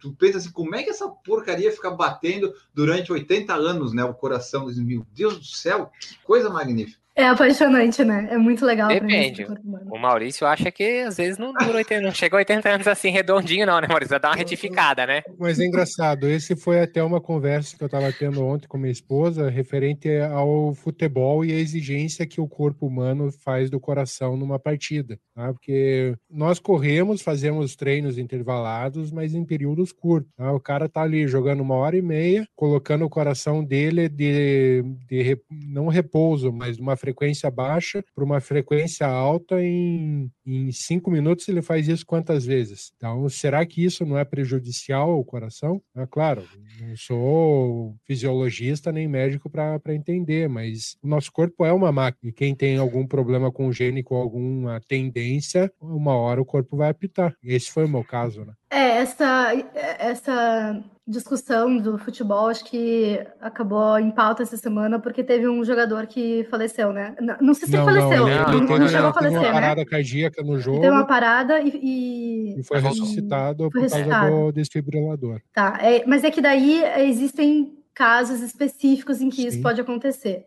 tu pensa assim, como é que essa porcaria fica batendo durante 80 anos, né? O coração, meu Deus do céu, que coisa magnífica. É apaixonante, né? É muito legal. Depende. O Maurício acha que às vezes não dura 80, não chegou a 80 anos assim redondinho, não, né, Maurício? Vai dar uma retificada, né? Mas é engraçado, esse foi até uma conversa que eu estava tendo ontem com minha esposa, referente ao futebol e a exigência que o corpo humano faz do coração numa partida. Tá? Porque nós corremos, fazemos treinos intervalados, mas em períodos curtos. Tá? O cara tá ali jogando uma hora e meia, colocando o coração dele de, de não repouso, mas uma frequência baixa para uma frequência alta em, em cinco minutos ele faz isso quantas vezes? Então, será que isso não é prejudicial ao coração? É claro, não sou fisiologista nem médico para entender, mas o nosso corpo é uma máquina e quem tem algum problema congênico, alguma tendência, uma hora o corpo vai apitar. Esse foi o meu caso, né? É, essa, essa discussão do futebol, acho que acabou em pauta essa semana, porque teve um jogador que faleceu, né? Não, não sei se não, faleceu, não, ele, não, não, chegou a falecer, uma né? parada cardíaca no jogo. Teve uma parada e... E, e foi ressuscitado e, por causa do desfibrilador. Tá, é, mas é que daí existem casos específicos em que Sim. isso pode acontecer.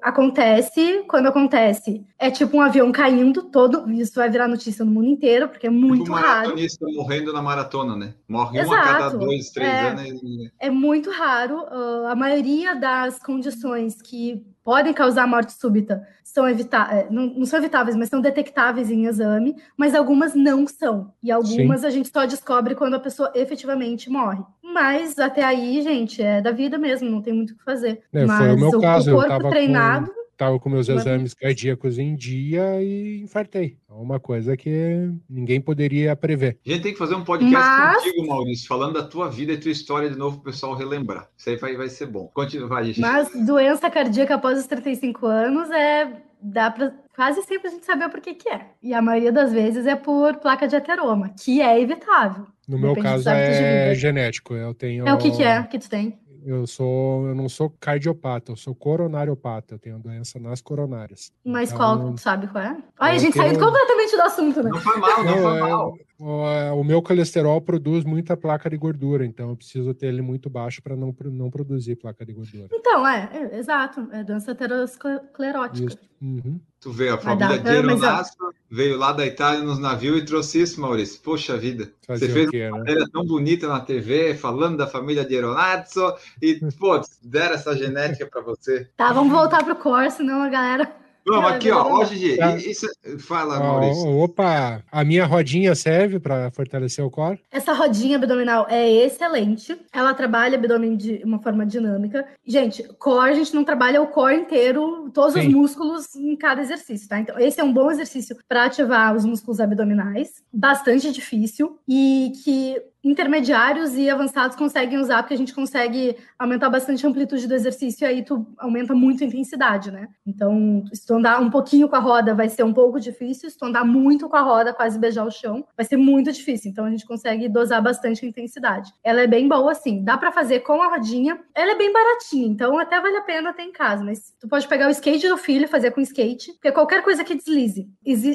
Acontece, quando acontece, é tipo um avião caindo, todo, isso vai virar notícia no mundo inteiro, porque é tipo muito tipo um raro. maratonista morrendo na maratona, né? Morre Exato. um a cada dois, três é, anos. É muito raro. Uh, a maioria das condições que podem causar morte súbita são evitáveis, é, não, não, são evitáveis, mas são detectáveis em exame, mas algumas não são. E algumas Sim. a gente só descobre quando a pessoa efetivamente morre. Mas até aí, gente, é da vida mesmo, não tem muito o que fazer. É, mas foi o meu o, caso, o corpo treinado. Com estava com meus exames cardíacos em dia e infartei. É uma coisa que ninguém poderia prever. A gente tem que fazer um podcast Mas... contigo, Maurício, falando da tua vida e tua história de novo para o pessoal relembrar. Isso aí vai, vai ser bom. Continua, vai, gente. Mas doença cardíaca após os 35 anos é dá para quase sempre a gente saber por que que é. E a maioria das vezes é por placa de ateroma, que é evitável. No meu caso é genético, eu tenho É o que que é que tu tem? Eu sou, eu não sou cardiopata, eu sou coronariopata, eu tenho doença nas coronárias. Mas então, qual, sabe qual é? Ai, a gente tenho... saiu completamente do assunto, né? Não foi mal, não, não foi é, mal. É, o meu colesterol produz muita placa de gordura, então eu preciso ter ele muito baixo para não, não produzir placa de gordura. Então, é, é exato, é doença aterosclerótica. Uhum. Tu vê, a família de Aeronasso veio lá da Itália nos navios e trouxe isso, Maurício. Poxa vida, Fazer você fez quê, uma né? matéria tão bonita na TV, falando da família de Aeronazzo, e, pô, deram essa genética para você. Tá, vamos voltar pro core, senão a galera Vamos aqui, ó. Ó, Gigi, tá. isso, fala, Maurício. Opa, a minha rodinha serve para fortalecer o core? Essa rodinha abdominal é excelente. Ela trabalha abdômen de uma forma dinâmica. Gente, core, a gente não trabalha o core inteiro, todos Sim. os músculos em cada exercício, tá? Então, esse é um bom exercício para ativar os músculos abdominais. Bastante difícil e que intermediários e avançados conseguem usar, porque a gente consegue aumentar bastante a amplitude do exercício e aí tu aumenta muito a intensidade, né? Então, se tu andar um pouquinho com a roda, vai ser um pouco difícil. Se tu andar muito com a roda, quase beijar o chão, vai ser muito difícil. Então, a gente consegue dosar bastante a intensidade. Ela é bem boa, assim. Dá para fazer com a rodinha. Ela é bem baratinha, então até vale a pena ter em casa. Mas tu pode pegar o skate do filho, fazer com skate, porque qualquer coisa que deslize,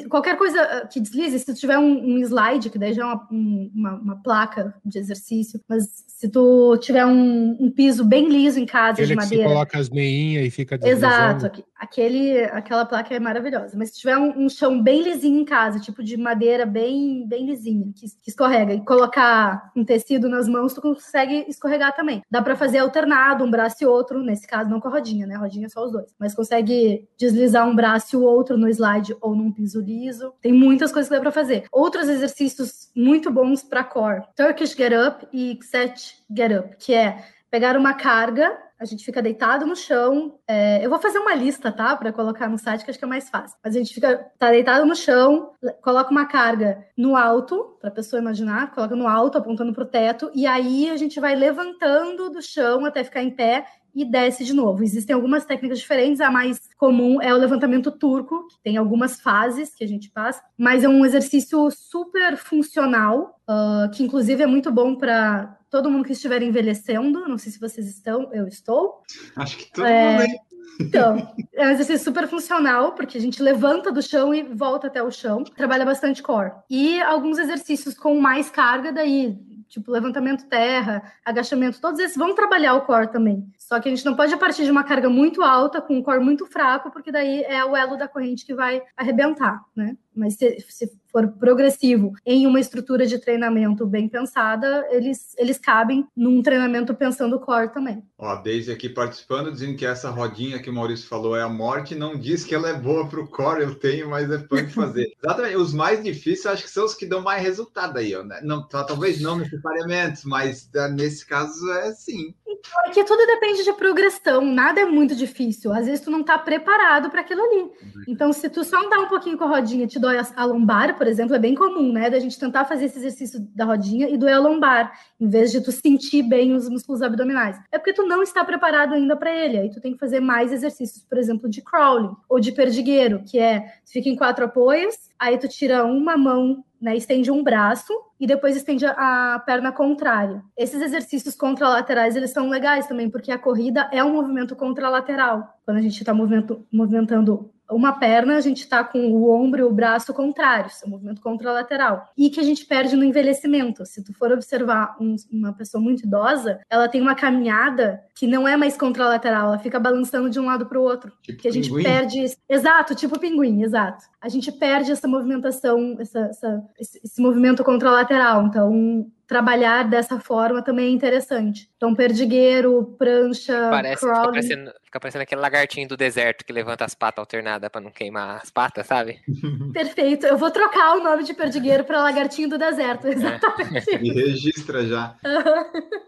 qualquer coisa ah, que deslize, se tu tiver um, um slide, que daí já é uma, uma, uma placa placa de exercício, mas se tu tiver um, um piso bem liso em casa de madeira. Que você coloca as meinhas e fica. Exato, aquele, aquela placa é maravilhosa. Mas se tiver um, um, chão bem lisinho em casa, tipo de madeira bem, bem lisinha, que, que, escorrega, e colocar um tecido nas mãos, tu consegue escorregar também. Dá para fazer alternado, um braço e outro, nesse caso não com a rodinha, né? A rodinha é só os dois. Mas consegue deslizar um braço e o outro no slide ou num piso liso. Tem muitas coisas que dá para fazer. Outros exercícios muito bons para core. Turkish Get Up e Set Get Up, que é pegar uma carga, a gente fica deitado no chão. É, eu vou fazer uma lista, tá? Para colocar no site, que acho que é mais fácil. Mas a gente fica tá deitado no chão, coloca uma carga no alto, para a pessoa imaginar, coloca no alto, apontando para o teto, e aí a gente vai levantando do chão até ficar em pé e desce de novo. Existem algumas técnicas diferentes, a mais comum é o levantamento turco, que tem algumas fases que a gente passa, mas é um exercício super funcional, uh, que inclusive é muito bom para todo mundo que estiver envelhecendo. Não sei se vocês estão, eu estou. Acho que todo é... mundo. Então, é um exercício super funcional, porque a gente levanta do chão e volta até o chão. Trabalha bastante core. E alguns exercícios com mais carga, daí tipo levantamento terra, agachamento, todos esses vão trabalhar o core também. Só que a gente não pode partir de uma carga muito alta com um core muito fraco, porque daí é o elo da corrente que vai arrebentar, né? Mas se, se for progressivo em uma estrutura de treinamento bem pensada, eles, eles cabem num treinamento pensando o core também. Ó, desde aqui participando, dizendo que essa rodinha que o Maurício falou é a morte, não diz que ela é boa para o core, eu tenho, mas é punk fazer. Exatamente, os mais difíceis acho que são os que dão mais resultado aí, ó, né? não, talvez não necessariamente, mas ah, nesse caso é sim. Então, é que tudo depende de progressão, nada é muito difícil. Às vezes tu não está preparado para aquilo ali. Uhum. Então, se tu só andar um pouquinho com a rodinha, te dói a lombar, por exemplo, é bem comum, né? Da gente tentar fazer esse exercício da rodinha e doer a lombar, em vez de tu sentir bem os músculos abdominais. É porque tu não está preparado ainda para ele. Aí tu tem que fazer mais exercícios, por exemplo, de crawling ou de perdigueiro, que é tu fica em quatro apoios, aí tu tira uma mão né, estende um braço e depois estende a perna contrária. Esses exercícios contralaterais, eles são legais também, porque a corrida é um movimento contralateral. Quando a gente está movimentando uma perna, a gente está com o ombro e o braço contrários, é um movimento contralateral. E que a gente perde no envelhecimento. Se tu for observar um, uma pessoa muito idosa, ela tem uma caminhada que não é mais contralateral, ela fica balançando de um lado para o outro. Tipo que a gente pinguim. perde. Exato, tipo pinguim, exato. A gente perde essa movimentação, essa, essa, esse, esse movimento contralateral. Então, trabalhar dessa forma também é interessante. Então, perdigueiro, prancha, Parece, crawling... Fica parecendo, fica parecendo aquele lagartinho do deserto que levanta as patas alternadas para não queimar as patas, sabe? Perfeito. Eu vou trocar o nome de perdigueiro para lagartinho do deserto, é. exatamente. É. E registra já.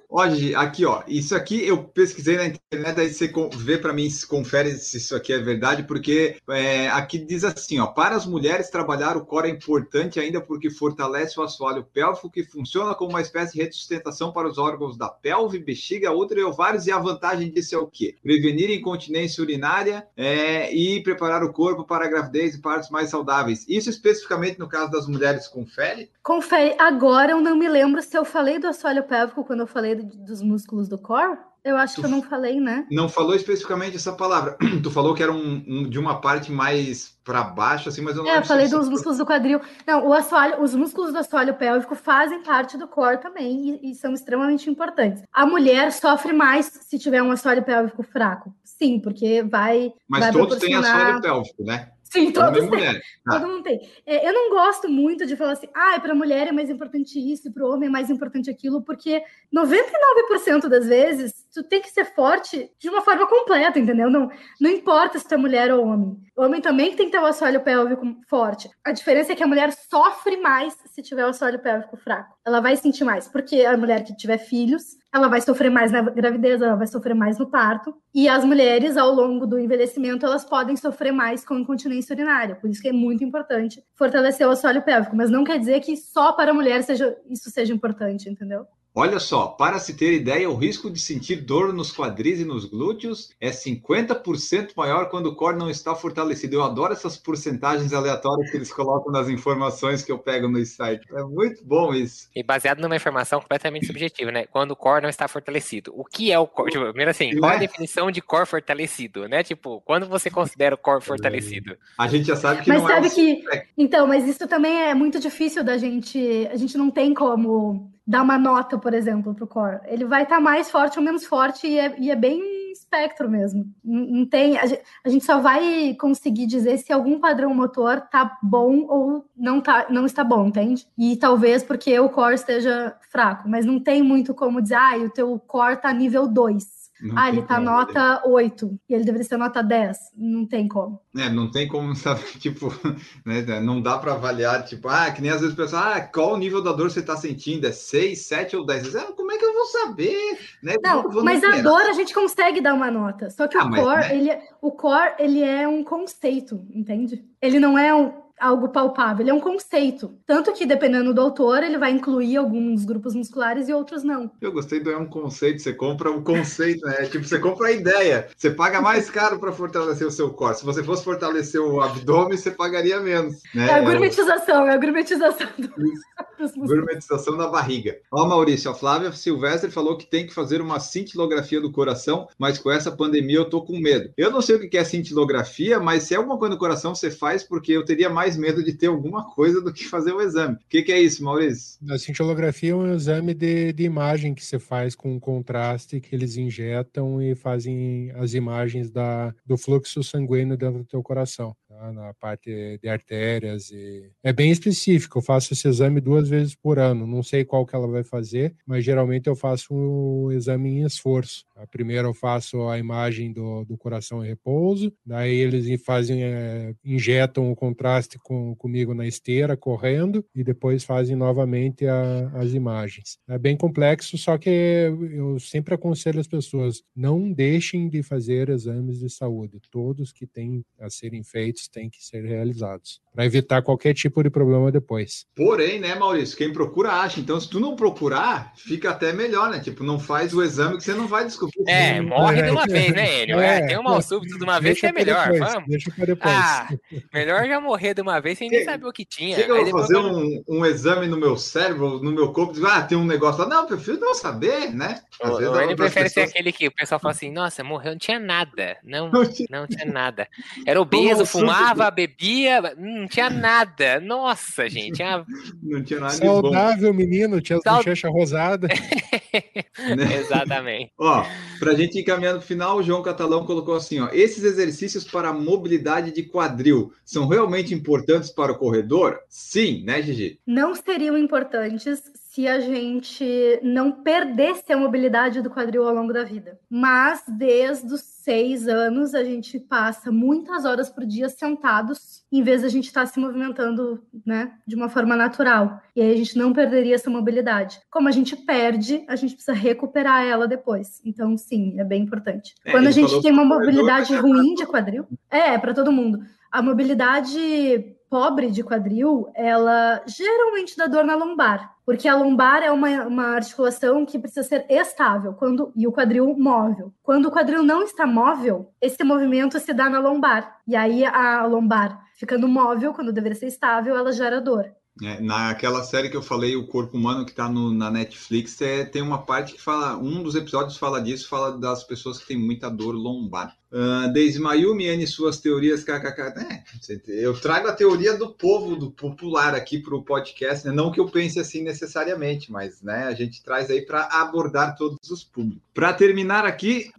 Hoje, aqui, ó, isso aqui eu pesquisei na internet, aí você vê para mim, confere se isso aqui é verdade, porque é, aqui diz assim, ó, para as mulheres trabalhar o core é importante ainda porque fortalece o assoalho pélvico que funciona como uma espécie de sustentação para os órgãos da pelve, bexiga, útero e ovários, e a vantagem disso é o quê? Prevenir incontinência urinária é, e preparar o corpo para a gravidez e partos mais saudáveis. Isso especificamente no caso das mulheres confere? Confere. Agora eu não me lembro se eu falei do assoalho pélvico quando eu falei dos músculos do core? Eu acho tu que eu não falei, né? Não falou especificamente essa palavra. Tu falou que era um, um de uma parte mais para baixo, assim, mas eu não É, eu falei dos músculos do quadril. Não, o assoalho, os músculos do assoalho pélvico fazem parte do core também e, e, são extremamente importantes. A mulher sofre mais se tiver um assoalho pélvico fraco. Sim, porque vai. Mas vai todos têm assoalho pélvico, né? Sim, todos têm. Ah. Todo mundo tem. É, eu não gosto muito de falar assim, ah, para a mulher é mais importante isso, para o homem é mais importante aquilo, porque 99% das vezes tu tem que ser forte de uma forma completa, entendeu? Não, não importa se tu é mulher ou homem. O homem também tem que ter o assoalho pélvico forte. A diferença é que a mulher sofre mais se tiver o assoalho pélvico fraco. Ela vai sentir mais, porque a mulher que tiver filhos ela vai sofrer mais na gravidez, ela vai sofrer mais no parto. E as mulheres, ao longo do envelhecimento, elas podem sofrer mais com incontinência urinária. Por isso que é muito importante fortalecer o assoalho pélvico. Mas não quer dizer que só para a mulher seja, isso seja importante, entendeu? Olha só, para se ter ideia, o risco de sentir dor nos quadris e nos glúteos é 50% maior quando o core não está fortalecido. Eu adoro essas porcentagens aleatórias que eles colocam nas informações que eu pego no site. É muito bom isso. E baseado numa informação completamente subjetiva, né? Quando o core não está fortalecido. O que é o core? Tipo, primeiro assim, qual é a é? definição de core fortalecido, né? Tipo, quando você considera o core fortalecido? A gente já sabe que mas não sabe é que Então, mas isso também é muito difícil da gente... A gente não tem como dar uma nota, por exemplo, para o core. Ele vai estar tá mais forte ou menos forte e é, e é bem espectro mesmo. Não, tem, a gente, a gente, só vai conseguir dizer se algum padrão motor tá bom ou não tá, não está bom, entende? E talvez porque o core esteja fraco, mas não tem muito como dizer, ah, o teu core tá nível 2 não ah, ele tá como. nota 8 e ele deveria ser nota 10. Não tem como. É, não tem como saber, tipo, né, não dá para avaliar, tipo, ah, que nem às vezes o pessoal, ah, qual o nível da dor você tá sentindo? É 6, 7 ou 10? Ah, como é que eu vou saber? Né? Não, mas a dor a gente consegue dar uma nota. Só que ah, o core, mas, né? ele, é, o core, ele é um conceito, entende? Ele não é um, algo palpável, ele é um conceito. Tanto que, dependendo do autor, ele vai incluir alguns grupos musculares e outros não. Eu gostei do é um conceito, você compra um conceito, né? tipo, você compra a ideia. Você paga mais caro para fortalecer o seu corpo. Se você fosse fortalecer o abdômen, você pagaria menos. Né? É a gourmetização, é a gourmetização. Do... Gourmetização da barriga. Ó, Maurício, a Flávia Silvestre falou que tem que fazer uma cintilografia do coração, mas com essa pandemia eu tô com medo. Eu não sei o que é cintilografia, mas se é alguma coisa no coração, você faz, porque eu teria mais medo de ter alguma coisa do que fazer o exame. O que, que é isso, Maurício? A cintilografia é um exame de, de imagem que você faz com contraste que eles injetam e fazem as imagens da, do fluxo sanguíneo dentro do teu coração, tá? na parte de artérias. E... É bem específico, eu faço esse exame duas vezes por ano. Não sei qual que ela vai fazer, mas geralmente eu faço o exame em esforço. Tá? Primeiro eu faço a imagem do, do coração em repouso, daí eles fazem, é, injetam o contraste com, comigo na esteira, correndo, e depois fazem novamente a, as imagens. É bem complexo, só que eu sempre aconselho as pessoas, não deixem de fazer exames de saúde. Todos que têm a serem feitos têm que ser realizados, para evitar qualquer tipo de problema depois. Porém, né, Maurício, quem procura acha. Então, se tu não procurar, fica até melhor, né? Tipo, não faz o exame que você não vai descobrir. É, morre de uma vez, né, Enio? É, tem um mal súbito de uma vez que é melhor. Depois, Vamos. Deixa para depois. Ah, melhor já morrer de uma vez sem nem saber o que tinha. Chega, eu fazer eu- um, um exame no meu cérebro, no meu corpo, digo, ah, tem um negócio lá. Não, eu prefiro não saber, né? Às O, vezes o Enio prefere ser pessoas- aquele que o pessoal fala assim, nossa, morreu, não tinha nada. Não, Não tinha- não tinha nada. Era obeso, um suco. Fumava, bebia, não tinha nada. Nossa, gente, tinha... Não tinha nada de bom. Saudável menino, tinha as Saud- bochechas rosadas. Né? Exatamente. Ó, pra gente ir caminhando pro final, o João Catalão colocou assim, ó, esses exercícios para mobilidade de quadril são realmente importantes para o corredor? Sim, né, Gigi? Não seriam importantes se a gente não perdesse a mobilidade do quadril ao longo da vida. Mas desde os seis anos a gente passa muitas horas por dia sentados, em vez de a gente estar se movimentando, né, de uma forma natural. E aí a gente não perderia essa mobilidade. Como a gente perde, a gente precisa recuperar ela depois. Então, sim, é bem importante. É, Quando a gente tem uma corredor, mobilidade mas é ruim de quadril, é, para todo mundo. A mobilidade pobre de quadril, ela geralmente dá dor na lombar, porque a lombar é uma, uma articulação que precisa ser estável quando e o quadril móvel. Quando o quadril não está móvel, esse movimento se dá na lombar. E aí a lombar ficando móvel, quando deveria ser estável, ela gera dor. É, naquela série que eu falei, O Corpo Humano, que tá no, na Netflix, é, tem uma parte que fala, um dos episódios fala disso, fala das pessoas que têm muita dor lombar. Uh, Deise Mayumi, N, suas teorias, kkk. É, eu trago a teoria do povo, do popular aqui para o podcast, né? não que eu pense assim necessariamente, mas né, a gente traz aí para abordar todos os públicos. Para terminar aqui,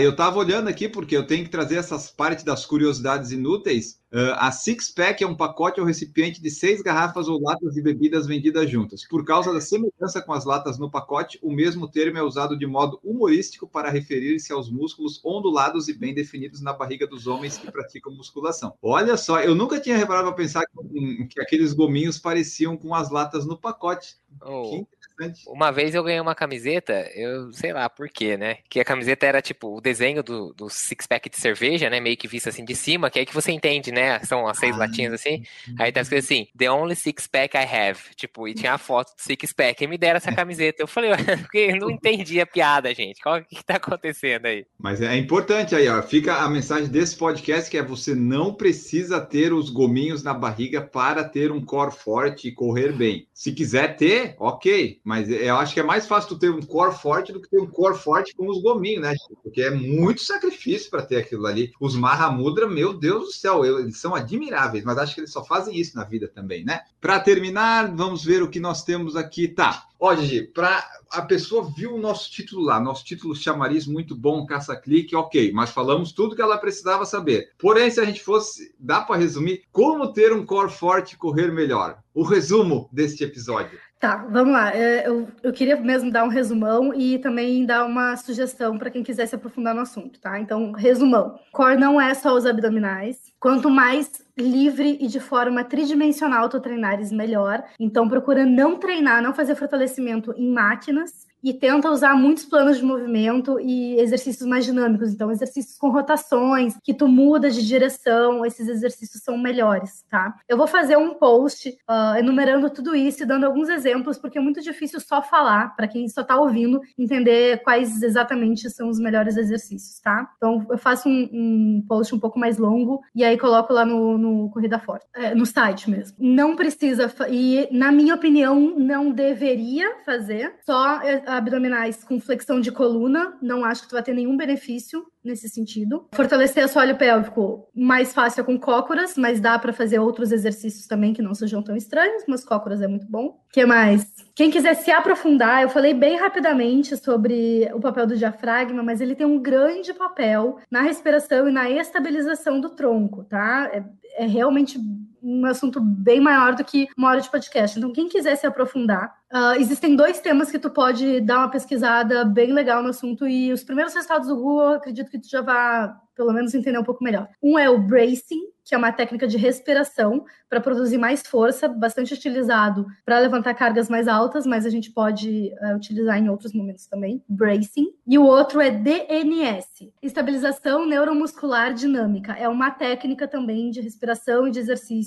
eu estava olhando aqui porque eu tenho que trazer essas partes das curiosidades inúteis. Uh, a Six Pack é um pacote ou recipiente de seis garrafas ou latas de bebidas vendidas juntas. Por causa da semelhança com as latas no pacote, o mesmo termo é usado de modo humorístico para referir-se aos músculos ondulados e bem definidos na barriga dos homens que praticam musculação. Olha só, eu nunca tinha reparado para pensar que, que, aqueles gominhos pareciam com as latas no pacote. Oh. Que interessante. Uma vez eu ganhei uma camiseta, eu sei lá por quê, né? Que a camiseta era tipo o desenho do, do six-pack de cerveja, né? Meio que visto assim de cima, que é aí que você entende, né? São as seis Ah. latinhas assim. Aí tá escrito assim: The only six-pack I have. Tipo, e tinha a foto do six-pack. E me deram essa camiseta. Eu falei, porque eu não entendi a piada, gente. Qual que, que tá acontecendo aí? Mas é importante aí, ó. Fica a mensagem desse podcast que é você não precisa ter os gominhos na barriga para ter um core forte e correr bem. Se quiser ter, ok. Mas eu acho que é mais fácil tu ter um core forte do que ter um core forte com os gominhos, né? Porque é muito sacrifício para ter aquilo ali. Os Mahamudra, meu Deus do céu, eles são admiráveis, mas acho que eles só fazem isso na vida também, né? Para terminar, vamos ver o que nós temos aqui. Tá. Ó, Gigi, para a pessoa viu o nosso título lá, nosso título chamariz muito bom, caça-clique, ok, mas falamos tudo que ela precisava saber. Porém, se a gente fosse, dá para resumir, como ter um core forte e correr melhor? O resumo deste episódio. Tá, vamos lá. É, Eu, eu queria mesmo dar um resumão e também dar uma sugestão para quem quiser se aprofundar no assunto, tá? Então, resumão. Core não é só os abdominais. Quanto mais livre e de forma tridimensional tu treinares, melhor. Então, procura não treinar, não fazer fortalecimento em máquinas e tenta usar muitos planos de movimento e exercícios mais dinâmicos. Então, exercícios com rotações, que tu muda de direção, esses exercícios são melhores, tá? Eu vou fazer um post uh, enumerando tudo isso e dando alguns exemplos, porque é muito difícil só falar, para quem só está ouvindo, entender quais exatamente são os melhores exercícios, tá? Então, eu faço um, um post um pouco mais longo e aí coloco lá no, no Corrida Forte, é, no site mesmo. Não precisa, e na minha opinião, não deveria fazer só é, abdominais com flexão de coluna, não acho que tu vai ter nenhum benefício nesse sentido. Fortalecer assoalho pélvico, mais fácil é com cócoras, mas dá para fazer outros exercícios também que não sejam tão estranhos, mas cócoras é muito bom. Que mais? Quem quiser se aprofundar, eu falei bem rapidamente sobre o papel do diafragma, mas ele tem um grande papel na respiração e na estabilização do tronco, tá? É, é realmente um assunto bem maior do que uma hora de podcast. Então, quem quiser se aprofundar, uh, existem dois temas que tu pode dar uma pesquisada bem legal no assunto e os primeiros resultados do Google, acredito que tu já vai, pelo menos, entender um pouco melhor. Um é o bracing, que é uma técnica de respiração para produzir mais força, bastante utilizado para levantar cargas mais altas, mas a gente pode uh, utilizar em outros momentos também, bracing. E o outro é DNS, estabilização neuromuscular dinâmica. É uma técnica também de respiração e de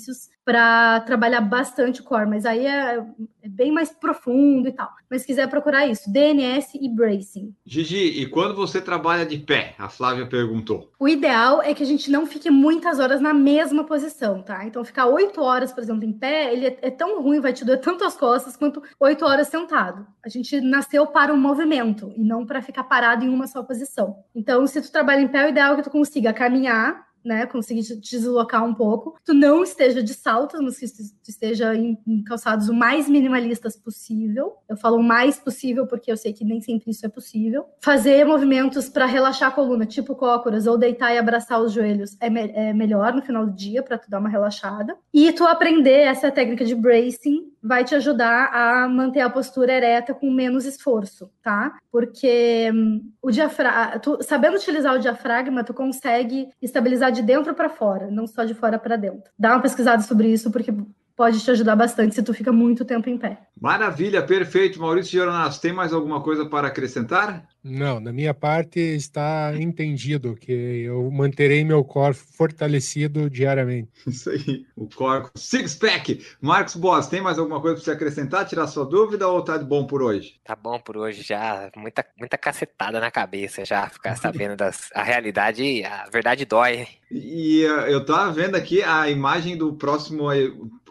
exercícios para trabalhar bastante o core, mas aí é, é, bem mais profundo e tal. Mas se quiser procurar isso, DNS e bracing. Gigi, e quando você trabalha de pé? A Flávia perguntou. O ideal é que a gente não fique muitas horas na mesma posição, tá? Então ficar oito horas, por exemplo, em pé, ele é, é tão ruim, vai te doer tanto as costas quanto oito horas sentado. A gente nasceu para o um movimento e não para ficar parado em uma só posição. Então, se tu trabalha em pé, o ideal é que tu consiga caminhar né, conseguir te deslocar um pouco, tu não esteja de saltos, mas que tu esteja em, calçados o mais minimalistas possível. Eu falo o mais possível porque eu sei que nem sempre isso é possível. Fazer movimentos para relaxar a coluna, tipo cócoras, ou deitar e abraçar os joelhos é, me é melhor no final do dia para tu dar uma relaxada. E tu aprender essa técnica de bracing vai te ajudar a manter a postura ereta com menos esforço, tá? Porque hum, o diafragma, sabendo utilizar o diafragma, tu consegue estabilizar de dentro para fora, não só de fora para dentro. Dá uma pesquisada sobre isso porque pode te ajudar bastante se tu fica muito tempo em pé. Maravilha, perfeito. Maurício Geronasso, tem mais alguma coisa para acrescentar? Não, da minha parte está entendido que eu manterei meu corpo fortalecido diariamente. Isso aí, o corpo six pack. Marcos Boss, tem mais alguma coisa para você acrescentar, tirar sua dúvida ou tá bom por hoje? Tá bom por hoje já, muita muita cacetada na cabeça já, ficar sabendo das a realidade, a verdade dói. E uh, eu tava vendo aqui a imagem do próximo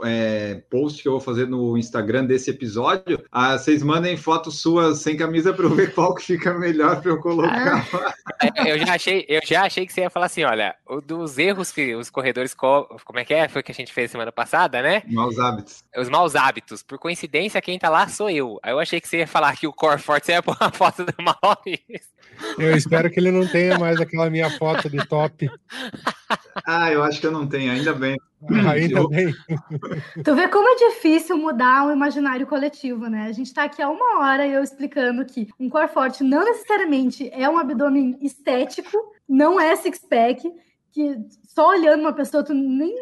é, post que eu vou fazer no Instagram desse episódio. Ah, vocês mandem fotos suas sem camisa para eu ver qual que fica melhor para eu colocar. Ah, eu já achei, eu já achei que você ia falar assim, olha, dos erros que os corredores como é que é, foi que a gente fez semana passada, né? Maus hábitos. Os maus hábitos. Por coincidência, quem tá lá sou eu. Aí eu achei que você ia falar que o core forte você ia pôr uma foto do Maurício. Eu espero que ele não tenha mais aquela minha foto de top. Ah, eu acho que eu não tenho, ainda bem. Ainda eu... bem. Tu vê como é difícil mudar o imaginário coletivo, né? A gente tá aqui há uma hora eu explicando que um core forte não necessariamente é um abdômen estético, não é six-pack, que só olhando uma pessoa, tu nem.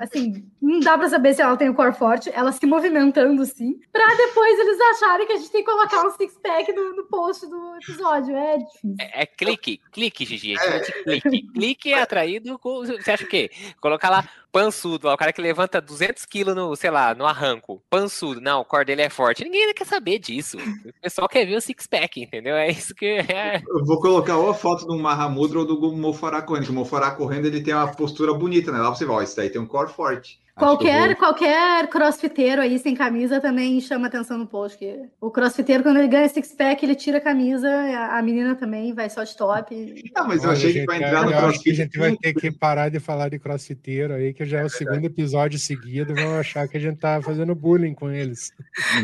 Assim, não dá pra saber se ela tem o core forte, ela se movimentando assim, pra depois eles acharem que a gente tem que colocar um six-pack no, no post do episódio. É difícil. É, é clique, clique, Gigi. É. Clique. Clique é atraído com. Você acha o quê? Colocar lá pançudo, ó, o cara que levanta 200 quilos no, sei lá, no arranco. Pançudo, não, o core dele é forte. Ninguém quer saber disso. O pessoal quer ver o six-pack, entendeu? É isso que é. Eu vou colocar ou a foto do Mahamudra ou do Mofará correndo, que o Mofará correndo ele tem uma postura bonita, né? Lá você vai, ó, esse daí tem um core forte. Qualquer, vou... qualquer crossfiteiro aí sem camisa também chama atenção no post. Que o crossfiteiro, quando ele ganha six-pack, ele tira a camisa, a menina também vai só de top. Não, mas eu achei que para entrar no crossfit. a gente vai ter que parar de falar de crossfiteiro aí, que já é, é o segundo episódio seguido, vão achar que a gente tá fazendo bullying com eles.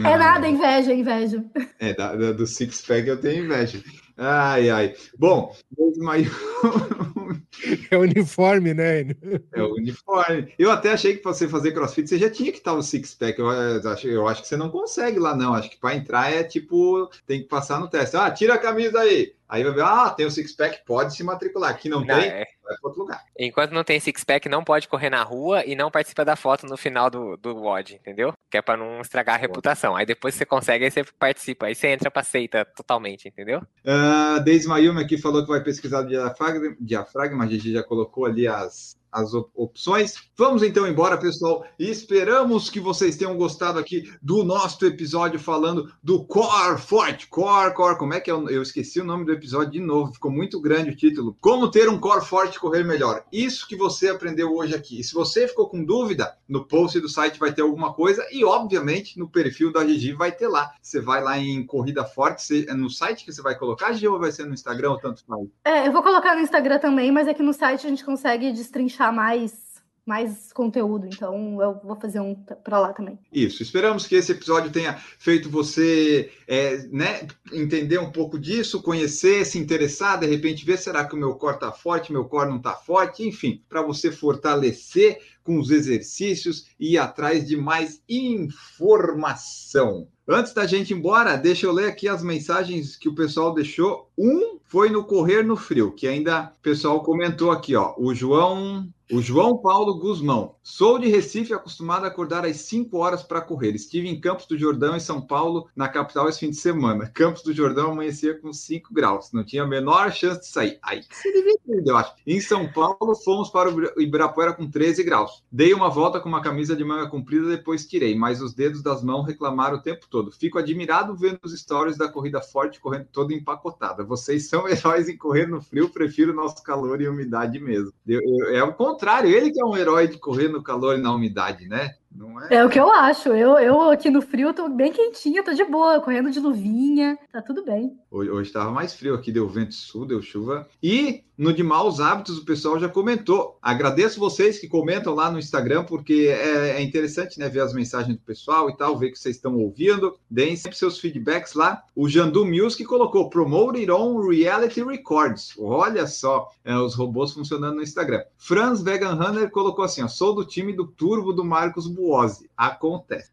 Não, é nada, inveja, inveja. É, da, da, do six-pack eu tenho inveja. Ai, ai. Bom, é uniforme, né? É uniforme. Eu até achei que você fazer crossfit, você já tinha que estar o six-pack. Eu, acho, eu acho que você não consegue lá, não. Acho que para entrar é tipo, tem que passar no teste. Ah, tira a camisa aí. Aí vai ver, ah, tem o six-pack, pode se matricular. Aqui não, Não, tem, é. vai para outro lugar. Enquanto não tem six-pack, não pode correr na rua e não participa da foto no final do, do WOD, entendeu? Que é pra não estragar a reputação. Aí depois que você consegue, aí você participa. Aí você entra pra seita totalmente, entendeu? Uh, Deise Mayumi aqui falou que vai pesquisar o diafragma, diafragma, a gente já colocou ali as, as op- opções. Vamos então embora, pessoal. Esperamos que vocês tenham gostado aqui do nosso episódio falando do Core Forte. Core, Core, como é que é? Eu esqueci o nome do episódio de novo, ficou muito grande o título. Como ter um Core Forte correr melhor. Isso que você aprendeu hoje aqui. E se você ficou com dúvida, no post do site vai ter alguma coisa e, obviamente, no perfil da Gigi vai ter lá. Você vai lá em Corrida Forte, é no site que você vai colocar, Gigi, ou vai ser no Instagram ou tanto faz? É, eu vou colocar no Instagram também, mas aqui no site a gente consegue destrinchar mais, mais conteúdo. Então eu vou fazer um pra lá também. Isso, esperamos que esse episódio tenha feito você é, né, entender um pouco disso, conhecer, se interessar, de repente ver, será que o meu core está forte, meu core não está forte, enfim, para você fortalecer com os exercícios e ir atrás de mais informação. Antes da gente ir embora, deixa eu ler aqui as mensagens que o pessoal deixou. Um foi no Correr no Frio, que ainda o pessoal comentou aqui, ó. O João, o João Paulo Guzmão. Sou de Recife, acostumado a acordar às 5 horas para correr. Estive em Campos do Jordão, em São Paulo, na capital, esse fim de semana. Campos do Jordão amanhecia com 5 graus. Não tinha a menor chance de sair. Aí se ter, eu acho. Em São Paulo, fomos para o Ibirapuera com 13 graus. Dei uma volta com uma camisa de manga comprida, depois tirei, mas os dedos das mãos reclamaram o tempo todo. Fico admirado vendo os stories da corrida forte correndo toda empacotada. Vocês são heróis em correr no frio, prefiro nosso calor e umidade mesmo. É o contrário, ele que é um herói de correr no calor e na umidade, né? Não é? É o que eu acho. Eu, eu aqui no frio tô bem quentinha, tô de boa, correndo de luvinha, tá tudo bem. Hoje, hoje estava mais frio aqui, deu vento sul, deu chuva. E no de maus hábitos, o pessoal já comentou. Agradeço vocês que comentam lá no Instagram, porque é, é interessante né, ver as mensagens do pessoal e tal, ver que vocês estão ouvindo. Deem sempre seus feedbacks lá. O Jandu Music colocou Promoted on Reality Records. Olha só, é, os robôs funcionando no Instagram. Franz Vegan Runner colocou assim: ó, sou do time do Turbo do Marcos Buozzi. Acontece.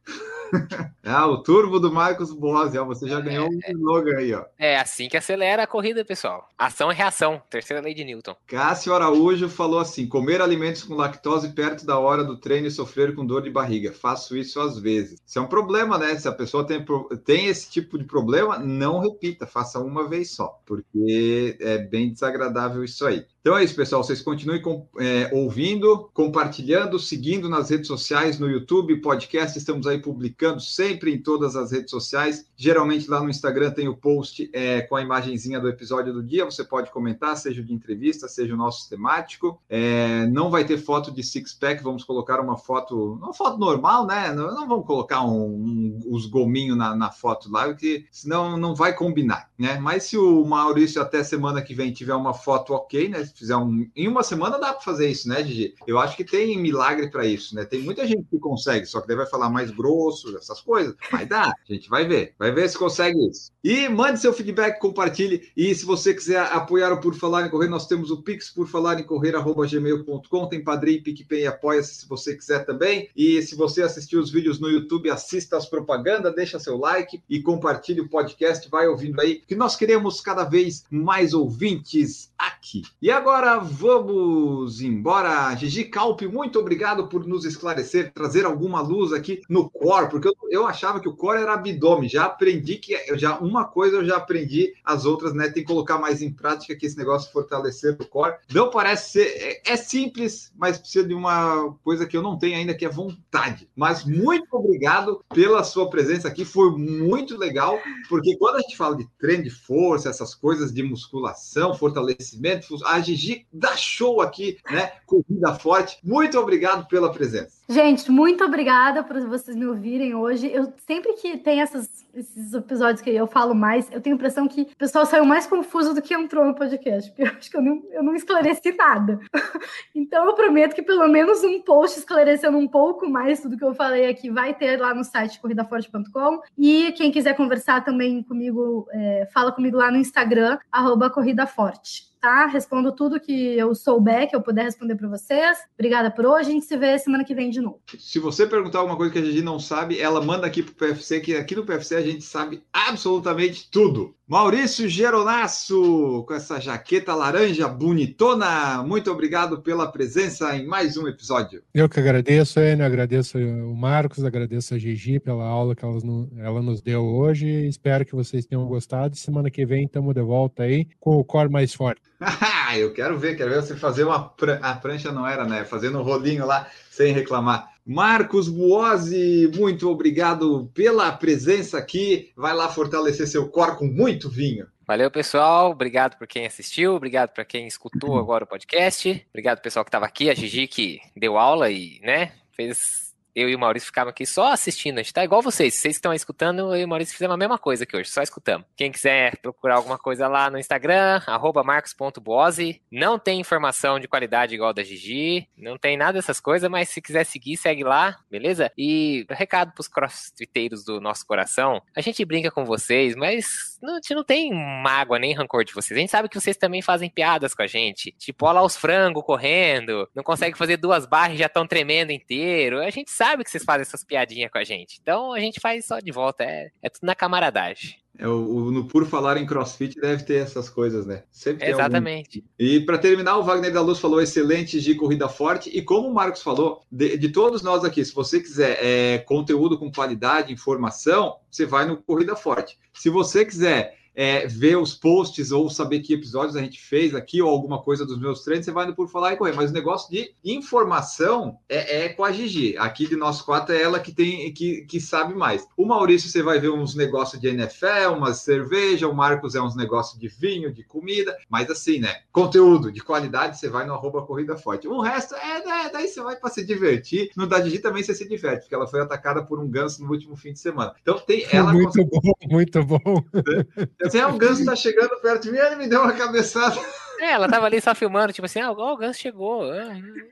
ah, o Turbo do Marcos Buozzi, ó, você já ganhou um slogan aí, ó. É assim que acelera a corrida, pessoal. Ação e reação. Terceira lei de Newton. Cássio Araújo falou assim: comer alimentos com lactose perto da hora do treino e sofrer com dor de barriga. Faço isso às vezes. Isso é um problema, né? Se a pessoa tem, tem esse tipo de problema, não repita, faça uma vez só, porque é bem desagradável isso aí. Então é isso, pessoal. Vocês continuem com- é, ouvindo, compartilhando, seguindo nas redes sociais, no YouTube, podcast. Estamos aí publicando sempre em todas as redes sociais. Geralmente lá no Instagram tem o post é, com a imagenzinha do episódio do dia. Você pode comentar, seja de entrevista, seja o nosso temático. É, não vai ter foto de six-pack. Vamos colocar uma foto, uma foto normal, né? Não, não vamos colocar um, um- os gominhos na, na foto lá, porque senão não vai combinar, né? Mas se o Maurício até semana que vem tiver uma foto ok, né? Se fizer um. Em uma semana dá para fazer isso, né, Gigi? Eu acho que tem milagre para isso, né? Tem muita gente que consegue, só que daí vai falar mais grosso, essas coisas. Mas dá, a gente vai ver. Vai ver se consegue isso. E mande seu feedback, compartilhe. E se você quiser apoiar o Por Falar em Correr, nós temos o Pix por falar em correr, arroba gmail.com. Tem Padrim, PicPay, apoia-se se você quiser também. E se você assistiu os vídeos no YouTube, assista as propagandas, deixa seu like e compartilhe o podcast. Vai ouvindo aí, que nós queremos cada vez mais ouvintes aqui. E agora vamos embora. Gigi Calpe, muito obrigado por nos esclarecer, trazer alguma luz aqui no core, porque eu, eu achava que o core era abdômen. Já aprendi que eu já uma coisa eu já aprendi, as outras, né? Tem que colocar mais em prática que esse negócio de fortalecer o core. Não parece ser é, é simples, mas precisa de uma coisa que eu não tenho ainda, que é vontade. Mas muito obrigado pela sua presença aqui, foi muito legal, porque quando a gente fala de treino de força, essas coisas de musculação, fortalecimento, a Gigi show aqui, né? Corrida forte. Muito obrigado pela presença. Gente, muito obrigada por vocês me ouvirem hoje. Eu sempre que tem essas, esses episódios que eu falo mais, eu tenho a impressão que o pessoal saiu mais confuso do que entrou no podcast, porque eu acho que eu não, eu não esclareci nada. Então eu prometo que pelo menos um post esclarecendo um pouco mais tudo que eu falei aqui vai ter lá no site corridaforte.com. E quem quiser conversar também comigo, é, fala comigo lá no Instagram, arroba Corrida Forte tá? Respondo tudo que eu souber, que eu puder responder para vocês. Obrigada por hoje. A gente se vê semana que vem de novo. Se você perguntar alguma coisa que a Gigi não sabe, ela manda aqui pro PFC, que aqui no PFC a gente sabe absolutamente tudo. Maurício Geronasso, com essa jaqueta laranja bonitona, muito obrigado pela presença em mais um episódio. Eu que agradeço, Enio, agradeço o Marcos, agradeço a Gigi pela aula que ela, nos deu hoje. Espero que vocês tenham gostado. Semana que vem estamos de volta aí com o core mais forte. eu quero ver, quero ver você fazer uma pran... a prancha não era, né? Fazendo um rolinho lá sem reclamar. Marcos Buozzi, muito obrigado pela presença aqui. Vai lá fortalecer seu core com muito vinho. Valeu, pessoal. Obrigado por quem assistiu. Obrigado para quem escutou agora o podcast. Obrigado, pessoal que estava aqui. A Gigi que deu aula e, né, fez eu e o Maurício ficamos aqui só assistindo. A gente tá igual vocês. Vocês que estão escutando, eu e o Maurício fizemos a mesma coisa aqui hoje, só escutamos. Quem quiser procurar alguma coisa lá no Instagram, marcos.boase. Não tem informação de qualidade igual da Gigi, não tem nada dessas coisas, mas se quiser seguir, segue lá, beleza? E recado pros crossfiteiros do nosso coração, a gente brinca com vocês, mas não, a gente não tem mágoa nem rancor de vocês. A gente sabe que vocês também fazem piadas com a gente. Tipo, olha lá os frangos correndo, não consegue fazer duas barras e já estão tremendo inteiro. A gente sabe que vocês fazem essas piadinhas com a gente. Então a gente faz só de volta. É, é tudo na camaradagem. É, o, o, no Por Falar em CrossFit deve ter essas coisas, né? Sempre Exatamente. E para terminar, o Wagner da Luz falou excelente de corrida forte. E como o Marcos falou, de, de todos nós aqui, se você quiser é, conteúdo com qualidade, informação, você vai no Corrida Forte. Se você quiser é, ver os posts ou saber que episódios a gente fez aqui ou alguma coisa dos meus treinos, você vai indo por falar e correr. Mas o negócio de informação é, é, com a Gigi. Aqui de nós quatro é ela que tem que, que sabe mais. O Maurício você vai ver uns negócios de NFL, umas cerveja, o Marcos é uns negócios de vinho, de comida, mas assim, né? Conteúdo de qualidade, você vai no arroba Corrida Forte. O resto é, né, daí você vai para se divertir. No da Gigi também você se diverte, porque ela foi atacada por um ganso no último fim de semana. Então tem ela. Muito consegue... bom, muito bom. Até o Ganso tá chegando perto de mim, ele me deu uma cabeçada. É, ela tava ali só filmando, tipo assim, ah, o Ganso chegou.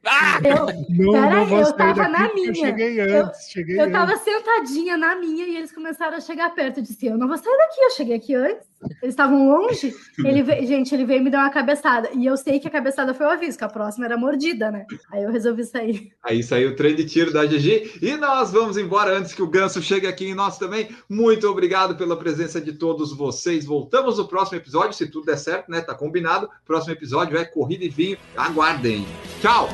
Ah! Eu, não, peraí, não eu tava na minha. Eu cheguei antes, eu, cheguei Eu tava sentadinha na minha e eles começaram a chegar perto. Eu disse, eu não vou sair daqui, eu cheguei aqui antes. Eles estavam longe. Ele veio, gente, ele veio me dar uma cabeçada. E eu sei que a cabeçada foi o aviso, que a próxima era mordida, né? Aí eu resolvi sair. Aí saiu o trem de tiro da GG. E nós vamos embora antes que o Ganso chegue aqui em nós também. Muito obrigado pela presença de todos vocês. Voltamos no próximo episódio, se tudo der certo, né? Tá combinado. Próximo episódio é Corrida e Vinho. Aguardem. Tchau!